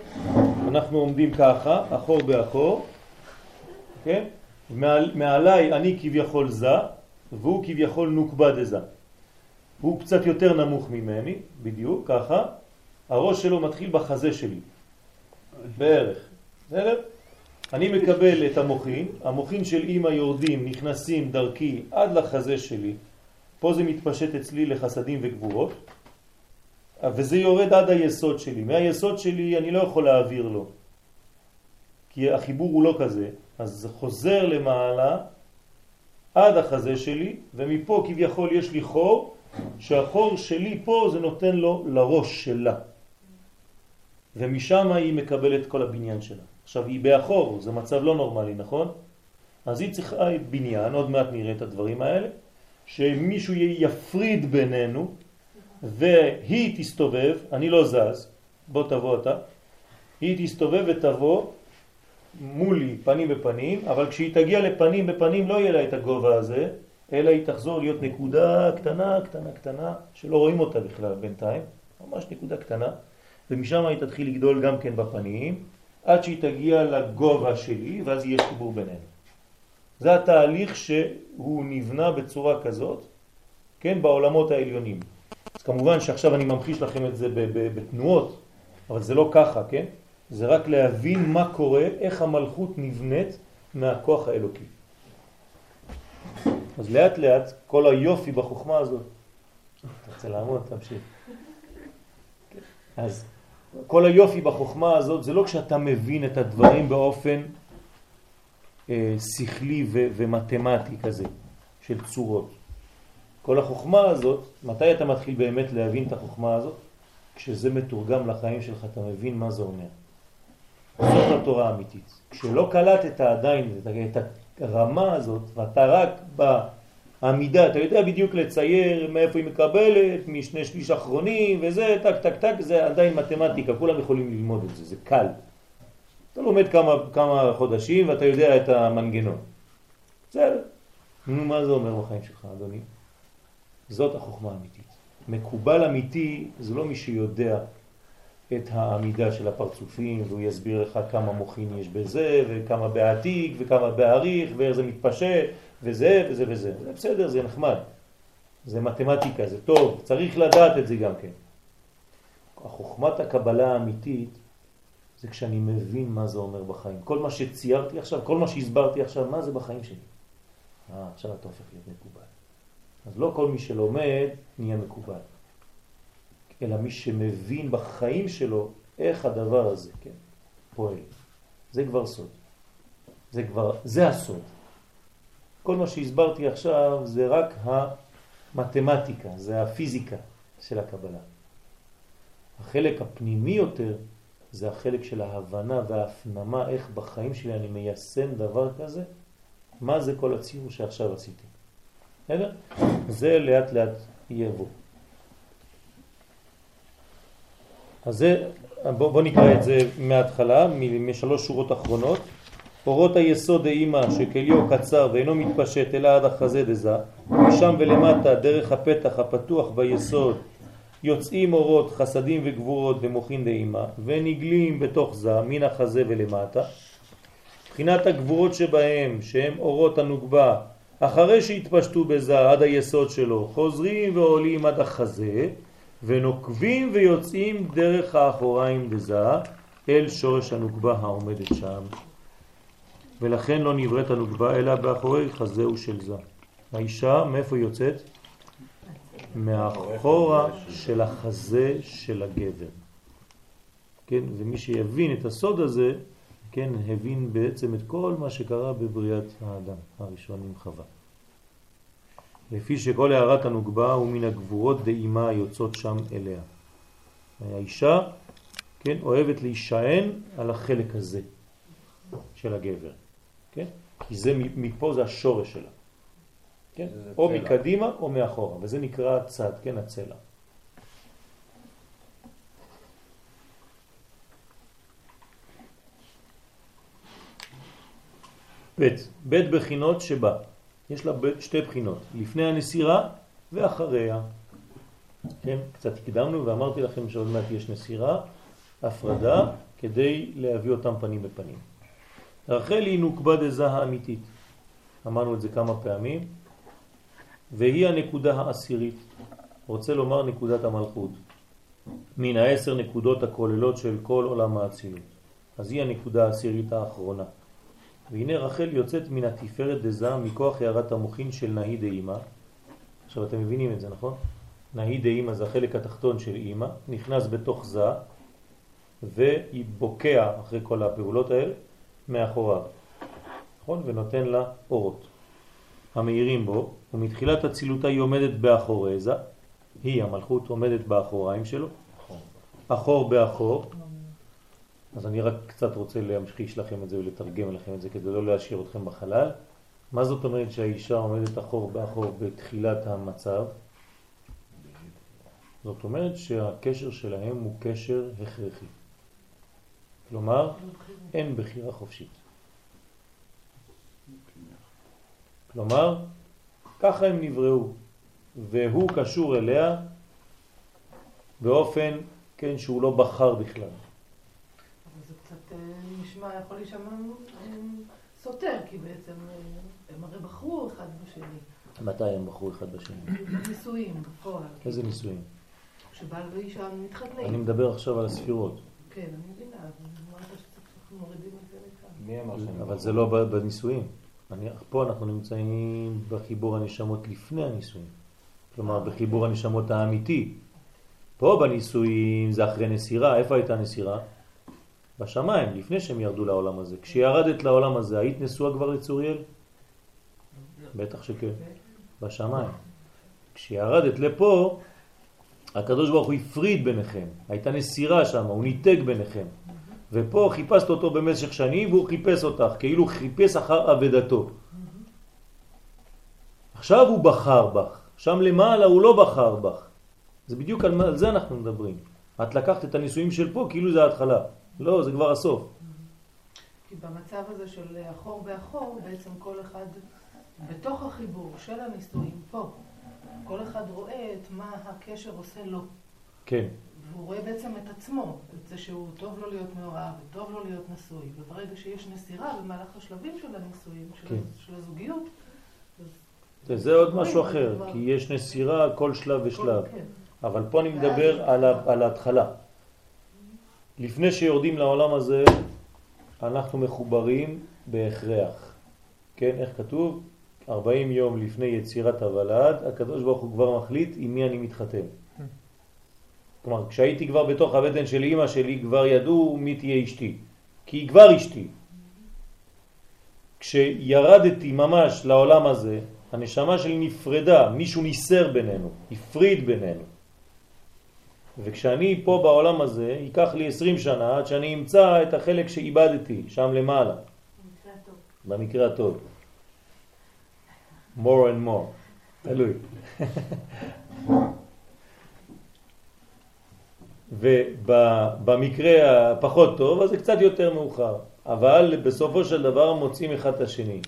אנחנו עומדים ככה, אחור באחור, כן? מעל, מעליי אני כביכול זה, והוא כביכול נוקבה דזה. הוא קצת יותר נמוך ממני, בדיוק, ככה, הראש שלו מתחיל בחזה שלי, בערך, בסדר? אני מקבל את המוחין, המוחין של אמא יורדים, נכנסים דרכי עד לחזה שלי, פה זה מתפשט אצלי לחסדים וגבורות, וזה יורד עד היסוד שלי. מהיסוד שלי אני לא יכול להעביר לו, כי החיבור הוא לא כזה, אז זה חוזר למעלה עד החזה שלי, ומפה כביכול יש לי חור, שהחור שלי פה זה נותן לו לראש שלה. ומשם היא מקבלת כל הבניין שלה. עכשיו היא באחור, זה מצב לא נורמלי, נכון? אז היא צריכה בניין, עוד מעט נראה את הדברים האלה, שמישהו יפריד בינינו והיא תסתובב, אני לא זז, בוא תבוא אתה, היא תסתובב ותבוא מולי פנים בפנים, אבל כשהיא תגיע לפנים בפנים לא יהיה לה את הגובה הזה, אלא היא תחזור להיות נקודה קטנה, קטנה, קטנה, שלא רואים אותה בכלל בינתיים, ממש נקודה קטנה, ומשם היא תתחיל לגדול גם כן בפנים, עד שהיא תגיע לגובה שלי, ואז יהיה חיבור בינינו. זה התהליך שהוא נבנה בצורה כזאת, כן, בעולמות העליונים. אז כמובן שעכשיו אני ממחיש לכם את זה בתנועות, אבל זה לא ככה, כן? זה רק להבין מה קורה, איך המלכות נבנית מהכוח האלוקי. אז לאט לאט כל היופי בחוכמה הזאת, אתה רוצה לעמוד, תמשיך. אז כל היופי בחוכמה הזאת זה לא כשאתה מבין את הדברים באופן אה, שכלי ומתמטי כזה, של צורות. כל החוכמה הזאת, מתי אתה מתחיל באמת להבין את החוכמה הזאת? כשזה מתורגם לחיים שלך, אתה מבין מה זה אומר. זאת התורה האמיתית. כשלא קלטת עדיין את הרמה הזאת, ואתה רק בעמידה, אתה יודע בדיוק לצייר מאיפה היא מקבלת, משני שליש אחרונים וזה, טק טק טק, זה עדיין מתמטיקה, כולם יכולים ללמוד את זה, זה קל. אתה לומד כמה, כמה חודשים ואתה יודע את המנגנון. בסדר. נו, מה זה אומר בחיים שלך, אדוני? זאת החוכמה האמיתית. מקובל אמיתי זה לא מי שיודע את העמידה של הפרצופים והוא יסביר לך כמה מוכין יש בזה וכמה בעתיק וכמה בעריך ואיך זה מתפשט וזה וזה וזה. זה בסדר, זה נחמד. זה מתמטיקה, זה טוב, צריך לדעת את זה גם כן. החוכמת הקבלה האמיתית זה כשאני מבין מה זה אומר בחיים. כל מה שציירתי עכשיו, כל מה שהסברתי עכשיו, מה זה בחיים שלי? אה, עכשיו אתה הופך להיות מקובל. אז לא כל מי שלומד נהיה מקובל, אלא מי שמבין בחיים שלו איך הדבר הזה כן, פועל. זה כבר סוד. זה כבר, זה הסוד. כל מה שהסברתי עכשיו זה רק המתמטיקה, זה הפיזיקה של הקבלה. החלק הפנימי יותר זה החלק של ההבנה וההפנמה, איך בחיים שלי אני מיישם דבר כזה, מה זה כל הציור שעכשיו עשיתי. בסדר? זה לאט לאט יבוא. אז זה, בוא, בוא נקרא את זה מההתחלה, משלוש שורות אחרונות. אורות היסוד האימא שכליו קצר ואינו מתפשט אלא עד החזה דזה, משם ולמטה דרך הפתח הפתוח ביסוד יוצאים אורות חסדים וגבורות במוחין דאימא ונגלים בתוך זה מן החזה ולמטה. מבחינת הגבורות שבהם שהם אורות הנוגבה אחרי שהתפשטו בזה עד היסוד שלו, חוזרים ועולים עד החזה, ונוקבים ויוצאים דרך האחוריים בזה אל שורש הנוגבה העומדת שם. ולכן לא נבראת הנוגבה אלא באחורי חזהו של זה. האישה מאיפה יוצאת? מאחורה של החזה של הגבר. כן, ומי שיבין את הסוד הזה, כן, הבין בעצם את כל מה שקרה בבריאת האדם הראשון עם חווה. לפי שכל הערת הנוגבה הוא מן הגבורות דאימה היוצאות שם אליה. האישה, כן, אוהבת להישען על החלק הזה של הגבר, כן? כי זה מפה זה השורש שלה. כן? או צלע. מקדימה או מאחורה, וזה נקרא צד, כן, הצלע. ב' ב' בחינות שבה. יש לה שתי בחינות, לפני הנסירה ואחריה. כן, קצת הקדמנו ואמרתי לכם שעוד מעט יש נסירה, הפרדה, כדי להביא אותם פנים בפנים. רחל היא נוקבה דזה האמיתית. אמרנו את זה כמה פעמים. והיא הנקודה העשירית. רוצה לומר נקודת המלכות, מן העשר נקודות הכוללות של כל עולם האצילות. אז היא הנקודה העשירית האחרונה. והנה רחל יוצאת מן התפארת דזה מכוח הערת המוחין של נהי דאימא. עכשיו אתם מבינים את זה, נכון? נהי דאימא זה החלק התחתון של אימא, נכנס בתוך זה והיא בוקע אחרי כל הפעולות האלה מאחוריו, נכון? ונותן לה אורות המאירים בו, ומתחילת הצילותה היא עומדת באחורי זה, היא המלכות עומדת באחוריים שלו, אחור באחור, אז אני רק קצת רוצה להמחיש לכם את זה ולתרגם לכם את זה כדי לא להשאיר אתכם בחלל. מה זאת אומרת שהאישה עומדת אחור באחור בתחילת המצב? זאת אומרת שהקשר שלהם הוא קשר הכרחי. כלומר, אין בחירה חופשית. כלומר, ככה הם נבראו, והוא קשור אליה באופן, כן, שהוא לא בחר בכלל. אבל זה קצת אה, נשמע, יכול להישמע אה, סותר, כי בעצם אה, הם הרי בחרו אחד בשני. מתי הם בחרו אחד בשני? נישואים, בפועל. איזה נישואים? כשבעל ואישה מתחתנים. אני מדבר עכשיו על הספירות. כן, אני מבינה, אמרת שאנחנו מורידים את זה לכאן. מי אמר שהם אבל זה לא בנישואים. אני, פה אנחנו נמצאים בחיבור הנשמות לפני הנישואים. כלומר, בחיבור הנשמות האמיתי. פה בנישואים זה אחרי נסירה. איפה הייתה נסירה? בשמיים, לפני שהם ירדו לעולם הזה. כשירדת לעולם הזה, היית נשואה כבר לצוריאל? בטח שכן. בשמיים. כשירדת לפה, הקדוש ברוך הוא הפריד ביניכם. הייתה נסירה שם, הוא ניתק ביניכם. ופה חיפשת אותו במשך שנים והוא חיפש אותך, כאילו חיפש אחר עבדתו. עכשיו הוא בחר בך, שם למעלה הוא לא בחר בך. זה בדיוק על, על זה אנחנו מדברים. את לקחת את הניסויים של פה כאילו זה ההתחלה. לא, זה כבר הסוף. כי במצב הזה של אחור באחור, בעצם כל אחד בתוך החיבור של הנישואים פה, כל אחד רואה את מה הקשר עושה לו. כן, והוא רואה בעצם את עצמו, את זה שהוא טוב לו להיות מאורע וטוב לו להיות נשוי. וברגע שיש נסירה במהלך השלבים של הנישואים, של, כן. של הזוגיות, אז זה, זה עוד משהו אחר, כי יש נסירה כל שלב ושלב. כל, כן. אבל פה אני מדבר על, ה- על ההתחלה. לפני שיורדים לעולם הזה, אנחנו מחוברים בהכרח. כן, איך כתוב? 40 יום לפני יצירת הוולד, הקדוש ברוך הוא כבר מחליט עם מי אני מתחתן. כלומר, כשהייתי כבר בתוך הבטן של אמא שלי, כבר ידעו מי תהיה אשתי. כי היא כבר אשתי. כשירדתי ממש לעולם הזה, הנשמה שלי נפרדה, מישהו ניסר בינינו, הפריד בינינו. וכשאני פה בעולם הזה, ייקח לי 20 שנה עד שאני אמצא את החלק שאיבדתי, שם למעלה, במקרה הטוב. במקרה הטוב. More and more, תלוי. ובמקרה הפחות טוב, אז זה קצת יותר מאוחר. אבל בסופו של דבר מוצאים אחד את השני.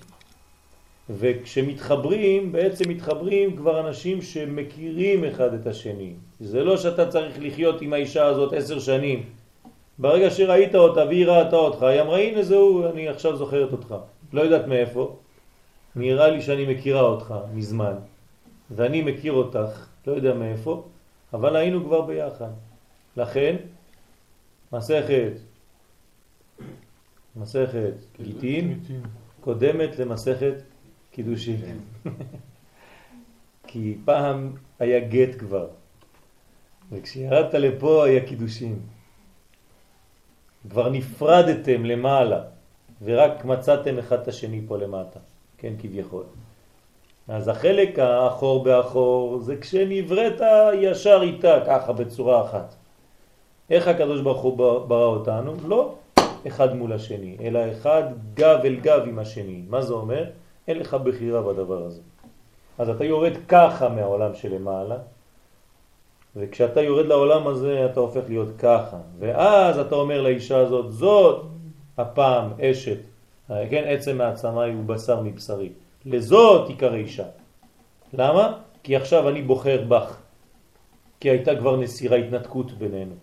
וכשמתחברים, בעצם מתחברים כבר אנשים שמכירים אחד את השני. זה לא שאתה צריך לחיות עם האישה הזאת עשר שנים. ברגע שראית אותה והיא ראתה אותך, היא אמרה, הנה זהו, אני עכשיו זוכרת אותך. לא יודעת מאיפה. נראה לי שאני מכירה אותך מזמן, ואני מכיר אותך, לא יודע מאיפה, אבל היינו כבר ביחד. לכן, מסכת, מסכת גיטין קודמת למסכת קידושין. [LAUGHS] כי פעם היה גט כבר, וכשירדת לפה היה קידושין. כבר נפרדתם למעלה, ורק מצאתם אחד את השני פה למטה, כן, כביכול. אז החלק האחור באחור זה כשנבראת ישר איתה, ככה בצורה אחת. איך הקדוש ברוך הוא ברא אותנו? לא אחד מול השני, אלא אחד גב אל גב עם השני. מה זה אומר? אין לך בחירה בדבר הזה. אז אתה יורד ככה מהעולם שלמעלה, וכשאתה יורד לעולם הזה אתה הופך להיות ככה. ואז אתה אומר לאישה הזאת, זאת הפעם אשת, כן, עצם מעצמי הוא בשר מבשרי. לזאת עיקר אישה. למה? כי עכשיו אני בוחר בך. כי הייתה כבר נסירה התנתקות בינינו.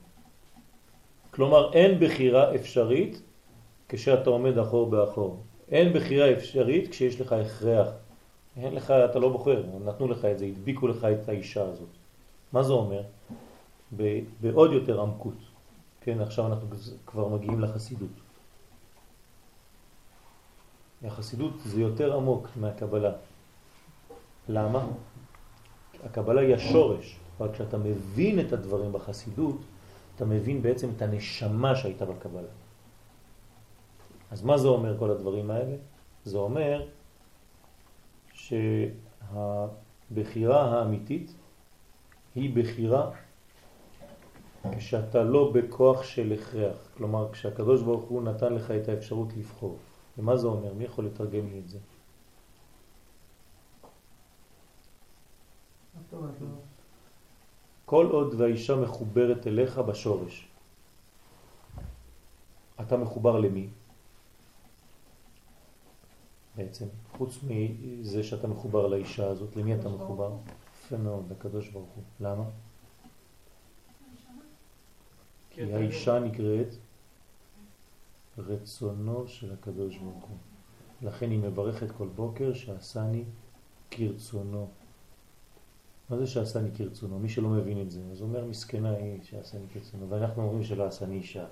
כלומר, אין בחירה אפשרית כשאתה עומד אחור באחור. אין בחירה אפשרית כשיש לך הכרח. אין לך, אתה לא בוחר, נתנו לך את זה, הדביקו לך את האישה הזאת. מה זה אומר? בעוד יותר עמקות. כן, עכשיו אנחנו כבר מגיעים לחסידות. החסידות זה יותר עמוק מהקבלה. למה? הקבלה היא השורש, רק כשאתה מבין את הדברים בחסידות, אתה מבין בעצם את הנשמה שהייתה בקבלה. אז מה זה אומר כל הדברים האלה? זה אומר שהבחירה האמיתית היא בחירה כשאתה לא בכוח של הכרח. כלומר, כשהקדוש ברוך הוא נתן לך את האפשרות לבחור. ומה זה אומר? מי יכול לתרגם לי את זה? כל עוד והאישה מחוברת אליך בשורש. אתה מחובר למי? בעצם, חוץ מזה שאתה מחובר לאישה הזאת, למי אתה מחובר? יפה מאוד, לקדוש ברוך הוא. למה? כי האישה נקראת רצונו של הקדוש ברוך הוא. לכן היא מברכת כל בוקר שעשני כרצונו. מה זה שעשני כרצונו? מי שלא מבין את זה, אז אומר מסכנה היא שעשני כרצונו, ואנחנו אומרים שלא עשני אישה.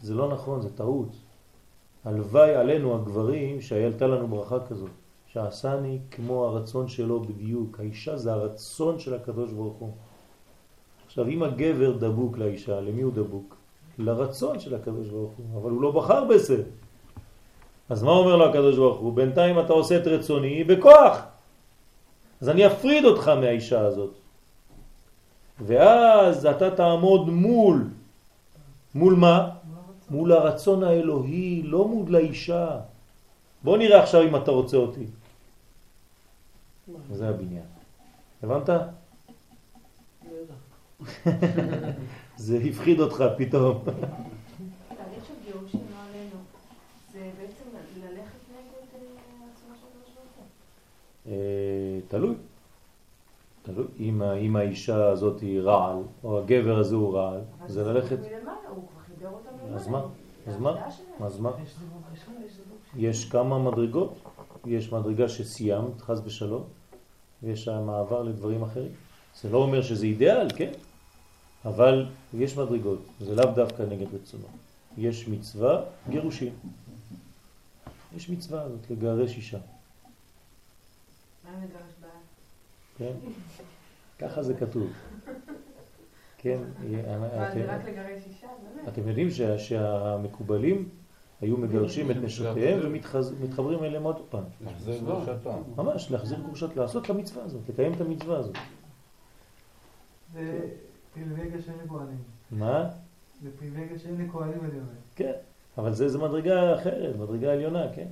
זה לא נכון, זה טעות. הלוואי עלינו הגברים שהייתה לנו ברכה כזאת, שעשני כמו הרצון שלו בדיוק. האישה זה הרצון של הקדוש ברוך הוא. עכשיו, אם הגבר דבוק לאישה, למי הוא דבוק? לרצון של הקדוש ברוך הוא, אבל הוא לא בחר בזה. אז מה אומר לו הקדוש ברוך הוא? בינתיים אתה עושה את רצוני בכוח. אז אני אפריד אותך מהאישה הזאת. ואז אתה תעמוד מול, מול מה? מול הרצון האלוהי, לא מול לאישה. בוא נראה עכשיו אם אתה רוצה אותי. זה הבניין. הבנת? [LAUGHS] זה הפחיד אותך פתאום. תהליך של גירושים עלינו, זה בעצם ללכת נגד אה, של אה, תלוי. תלוי. אם האישה הזאת היא רעל, או הגבר הזה הוא רעל, זה ללכת... אז מה? אז מה? אז מה? יש כמה מדרגות. יש מדרגה שסיימת, חס ושלום, ויש מעבר לדברים אחרים. זה לא אומר שזה אידאל, כן? אבל יש מדרגות, זה לאו דווקא נגד רצונו. יש מצווה, גירושים. יש מצווה הזאת, לגרש אישה. מה לגרש בעל? כן, ככה זה כתוב. כן, אתם יודעים שהמקובלים היו מגרשים את נשותיהם ומתחברים אליהם עוד פעם. להחזיר גרושתם. ממש, להחזיר גרושת, לעשות את המצווה הזאת, לקיים את המצווה הזאת. זה פריבילגיה שאין לכהנים. מה? זה פריבילגיה שאין לכהנים, אני אומר. כן, אבל זה מדרגה אחרת, מדרגה עליונה, כן.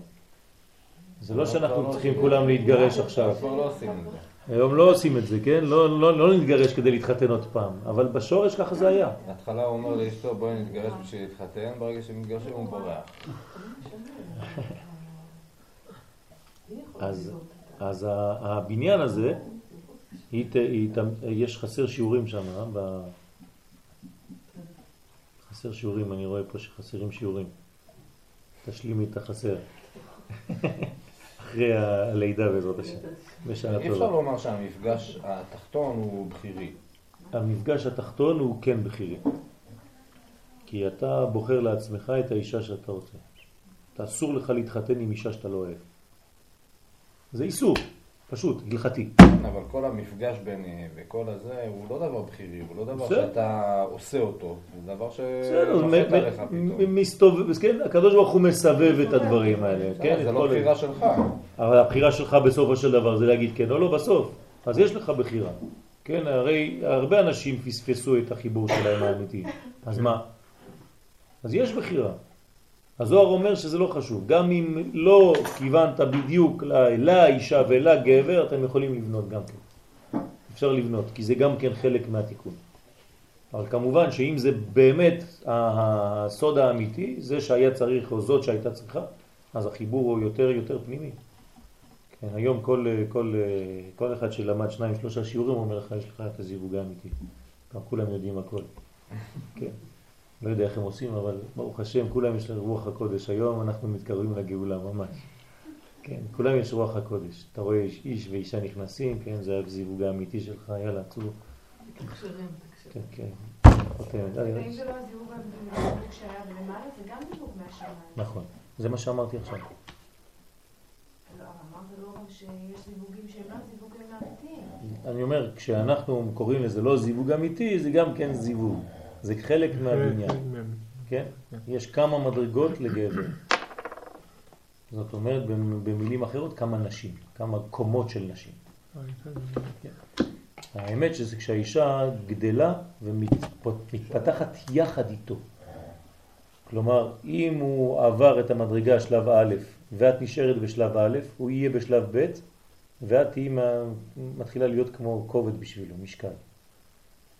זה לא שאנחנו צריכים כולם להתגרש עכשיו. כבר לא עושים את זה. היום לא עושים את זה, כן? לא, לא, לא נתגרש כדי להתחתן עוד פעם, אבל בשורש ככה זה היה. בהתחלה הוא אומר לאשתו בואי נתגרש בשביל להתחתן, ברגע שמתגרשים הוא בורח. [LAUGHS] אז, אז הבניין הזה, היא, היא, יש חסר שיעורים שם, אה? ב... חסר שיעורים, אני רואה פה שחסרים שיעורים. תשלימי את החסר. [LAUGHS] אחרי הלידה בעזרת השם. בשעה טובה. אי אפשר לומר שהמפגש התחתון הוא בחירי. המפגש התחתון הוא כן בחירי. כי אתה בוחר לעצמך את האישה שאתה רוצה. אתה אסור לך להתחתן עם אישה שאתה לא אוהב. זה איסור. פשוט, הלכתי. כן, אבל כל המפגש ביניהם וכל הזה הוא לא דבר בחירי, הוא לא דבר שאתה עושה אותו, זה דבר שנוחת עליך פתאום. מסתובב, כן, הקדוש ברוך הוא מסבב את הדברים האלה. כן, זה לא בחירה שלך. אבל הבחירה שלך בסופו של דבר זה להגיד כן או לא בסוף. אז יש לך בחירה. כן, הרי הרבה אנשים פספסו את החיבור שלהם האמיתי. אז מה? אז יש בחירה. הזוהר אומר שזה לא חשוב. גם אם לא כיוונת בדיוק לאישה ולגבר, אתם יכולים לבנות גם כן. אפשר לבנות, כי זה גם כן חלק מהתיקון. אבל כמובן שאם זה באמת הסוד האמיתי, זה שהיה צריך או זאת שהייתה צריכה, אז החיבור הוא יותר יותר פנימי. כן, היום כל, כל, כל אחד שלמד שניים שלושה שיעורים אומר לך, יש לך את הזיווג האמיתי. גם כולם יודעים הכל. כן. לא יודע איך הם עושים, אבל ברוך השם, כולם יש להם רוח הקודש. היום אנחנו מתקרבים לגאולה ממש. כן, כולם יש רוח הקודש. אתה רואה איש, איש ואישה נכנסים, כן, זה הזיווג האמיתי שלך, יאללה, צאו. מתקשרים, כן, מתקשרים. כן. חותמת. ואם זה לא הזיווג המדויק כשהיה למעלה, זה גם זיווג מהשמיים. נכון, זה מה שאמרתי עכשיו. לא, אמרת לא זיווגים לא זיווגים אמיתיים. אני אומר, כשאנחנו קוראים לזה לא זיווג אמיתי, זה גם כן זיווג. זה חלק מהבניין, כן? יש כמה מדרגות לגבר. זאת אומרת, במילים אחרות, כמה נשים, כמה קומות של נשים. האמת שזה כשהאישה גדלה ומתפתחת יחד איתו. כלומר, אם הוא עבר את המדרגה שלב א' ואת נשארת בשלב א', הוא יהיה בשלב ב', ואת תהיי מתחילה להיות כמו כובד בשבילו, משקל.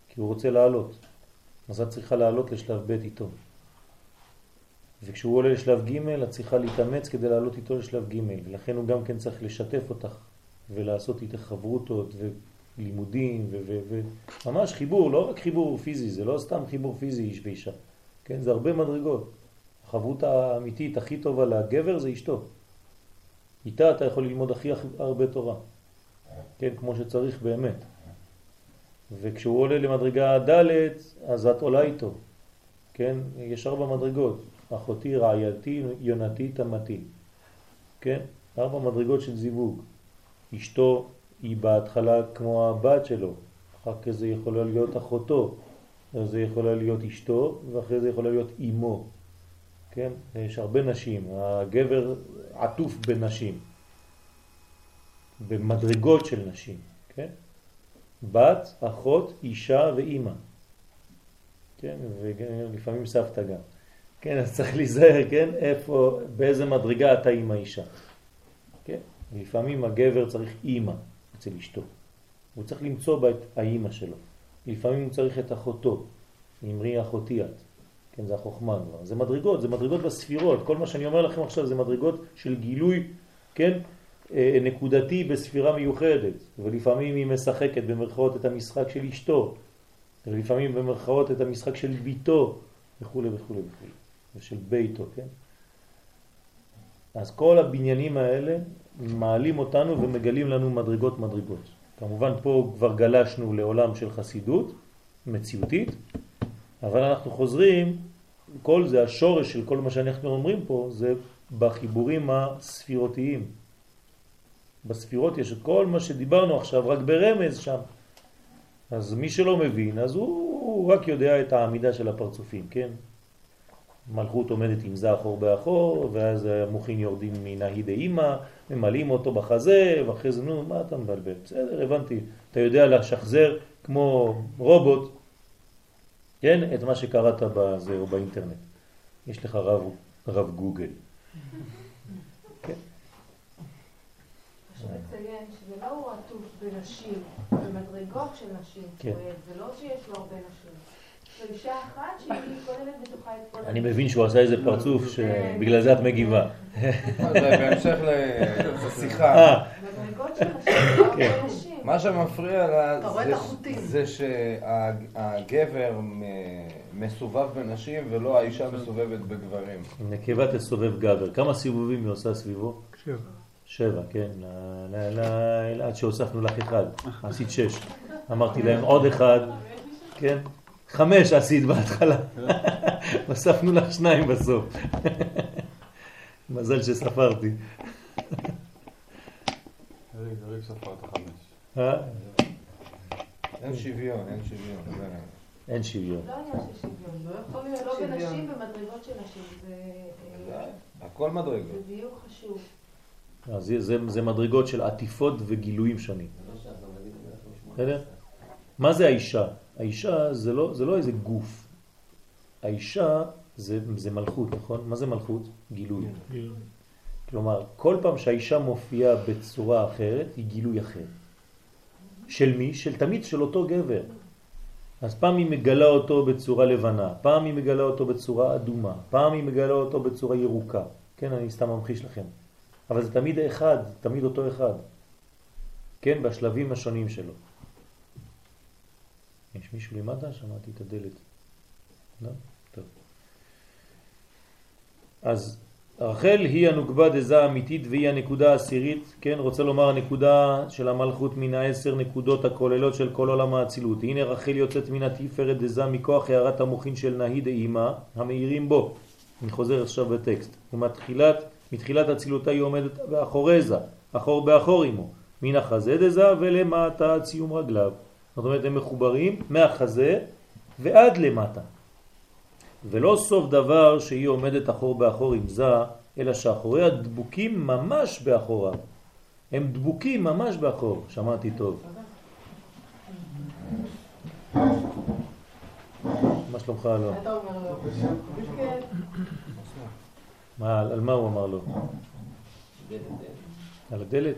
כי הוא רוצה לעלות. אז את צריכה לעלות לשלב ב' איתו. וכשהוא עולה לשלב ג' את צריכה להתאמץ כדי לעלות איתו לשלב ג' ולכן הוא גם כן צריך לשתף אותך ולעשות איתך חברותות ולימודים וממש חיבור, לא רק חיבור פיזי, זה לא סתם חיבור פיזי איש ואישה, כן? זה הרבה מדרגות. החברות האמיתית הכי טובה לגבר זה אשתו. איתה אתה יכול ללמוד הכי הרבה תורה, כן? כמו שצריך באמת. וכשהוא עולה למדרגה ד' אז את עולה איתו, כן? יש ארבע מדרגות. אחותי, רעייתי, יונתי, תמתי. כן? ארבע מדרגות של זיווג. אשתו היא בהתחלה כמו הבת שלו, אחר כך זה יכולה להיות אחותו, זה יכולה להיות אשתו, ואחרי זה יכולה להיות אימו. כן? יש הרבה נשים, הגבר עטוף בנשים, במדרגות של נשים, כן? בת, אחות, אישה ואימא. כן? ולפעמים סבתא גם. כן, אז צריך להיזהר, כן? איפה, באיזה מדרגה אתה עם האישה. כן? לפעמים הגבר צריך אימא אצל אשתו. הוא צריך למצוא בה את האימא שלו. לפעמים הוא צריך את אחותו. אמרי אחותי את. כן, זה החוכמה כבר. זה מדרגות, זה מדרגות בספירות. כל מה שאני אומר לכם עכשיו זה מדרגות של גילוי, כן? אה, נקודתי בספירה מיוחדת. ולפעמים היא משחקת במרכאות את המשחק של אשתו. ולפעמים במרכאות את המשחק של ביתו, וכו' וכו' וכו'. ושל ביתו, כן? אז כל הבניינים האלה מעלים אותנו ומגלים לנו מדרגות מדרגות. כמובן פה כבר גלשנו לעולם של חסידות, מציאותית, אבל אנחנו חוזרים, כל זה, השורש של כל מה שאנחנו אומרים פה, זה בחיבורים הספירותיים. בספירות יש את כל מה שדיברנו עכשיו, רק ברמז שם. אז מי שלא מבין, אז הוא, הוא רק יודע את העמידה של הפרצופים, כן? מלכות עומדת עם זה אחור באחור, ואז המוחין יורדים מנהי דאימא, ממלאים אותו בחזה, ואחרי זה, נו, מה אתה מבלבל? בסדר, הבנתי. אתה יודע לשחזר כמו רובוט, כן, את מה שקראת בזה או באינטרנט. יש לך רב, רב גוגל. כן. חשוב לציין שזה לא הוא עטוף בנשים, במדרגות של נשים, כן. זה לא שיש לו הרבה נשים. אני מבין שהוא עשה איזה פרצוף שבגלל זה את מגיבה. בהמשך לשיחה. אה. כן. מה שמפריע לה זה שהגבר מסובב בנשים ולא האישה מסובבת בגברים. נקבה תסובב גבר. כמה סיבובים היא עושה סביבו? שבע. שבע, כן. עד שהוספנו לך אחד. עשית שש. אמרתי להם עוד אחד, כן. חמש עשית בהתחלה. [LAUGHS] הוספנו לך שניים בסוף. מזל שספרתי. אה? אין שוויון, אין שוויון. אין שוויון. לא עניין של שוויון, לא יכול להיות לא בנשים, במדרגות של נשים. זה... הכל מדרגות. זה דיוק חשוב. אז זה מדרגות של עטיפות וגילויים שונים. בסדר? מה זה האישה? האישה זה לא, זה לא איזה גוף. האישה זה, זה מלכות, נכון? מה זה מלכות? גילוי. גילוי. כלומר, כל פעם שהאישה מופיעה בצורה אחרת, היא גילוי אחר. של מי? של תמיד של אותו גבר. אז פעם היא מגלה אותו בצורה לבנה, פעם היא מגלה אותו בצורה אדומה, פעם היא מגלה אותו בצורה ירוקה. כן, אני סתם ממחיש לכם. אבל זה תמיד אחד, תמיד אותו אחד. כן, בשלבים השונים שלו. יש מישהו למטה? שמעתי את הדלת. לא? טוב. אז רחל היא הנוקבה דזה האמיתית והיא הנקודה העשירית, כן, רוצה לומר הנקודה של המלכות מן העשר נקודות הכוללות של כל עולם האצילות. הנה רחל יוצאת מן התפארת דזה מכוח הערת המוחין של נהי דאימה המאירים בו. אני חוזר עכשיו בטקסט. ומתחילת, מתחילת אצילותה היא עומדת באחורי זה, אחור באחור עמו, מן החזה דזה ולמטה עד סיום רגליו. זאת אומרת הם מחוברים מהחזה ועד למטה. ולא סוף דבר שהיא עומדת אחור באחור עם זה, אלא שאחוריה דבוקים ממש באחורה. הם דבוקים ממש באחור, שמעתי טוב. מה שלומך אלון? מה, על מה הוא אמר לו? על הדלת?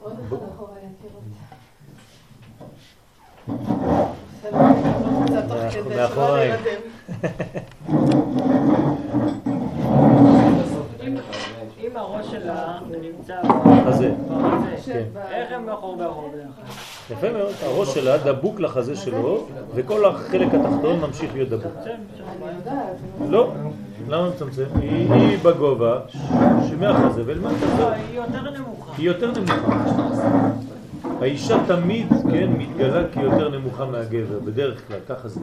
עוד אחד אחורה יקירות. מאחוריים. [LAUGHS] אם הראש שלה נמצא חזה. בחזה, כן. איך הם מאחור באחור ביחד? יפה מאוד, הראש שלה דבוק לחזה שלו, וכל החלק התחתון ממשיך להיות דבוק. לא, למה מצמצם? היא בגובה שמהחזה ולמטה. לא, היא יותר נמוכה. היא יותר נמוכה. האישה תמיד, כן, מתגלה כיותר נמוכה מהגבר, בדרך כלל, ככה זה.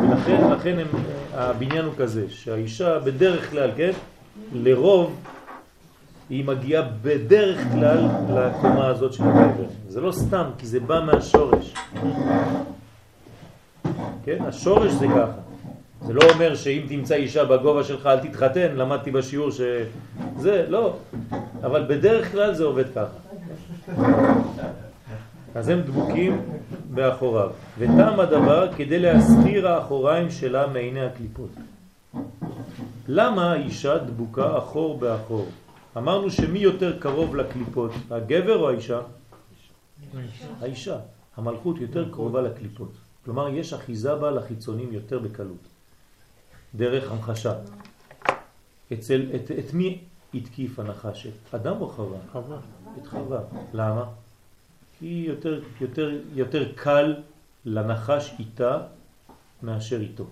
ולכן לכן הם, הבניין הוא כזה, שהאישה בדרך כלל, כן, לרוב היא מגיעה בדרך כלל לקומה הזאת של הגבר. זה לא סתם, כי זה בא מהשורש. כן, השורש זה ככה. זה לא אומר שאם תמצא אישה בגובה שלך אל תתחתן, למדתי בשיעור שזה, לא. אבל בדרך כלל זה עובד ככה. אז הם דבוקים באחוריו. וטעם הדבר כדי להסתיר האחוריים שלה מעיני הקליפות. למה האישה דבוקה אחור באחור? אמרנו שמי יותר קרוב לקליפות, הגבר או האישה? האישה. המלכות יותר קרובה לקליפות. כלומר, יש אחיזה בה לחיצונים יותר בקלות. דרך המחשה. אצל, את, את מי התקיף הנחשת? אדם או חווה? חווה. את חווה. למה? כי יותר, יותר, יותר קל לנחש איתה מאשר איתו.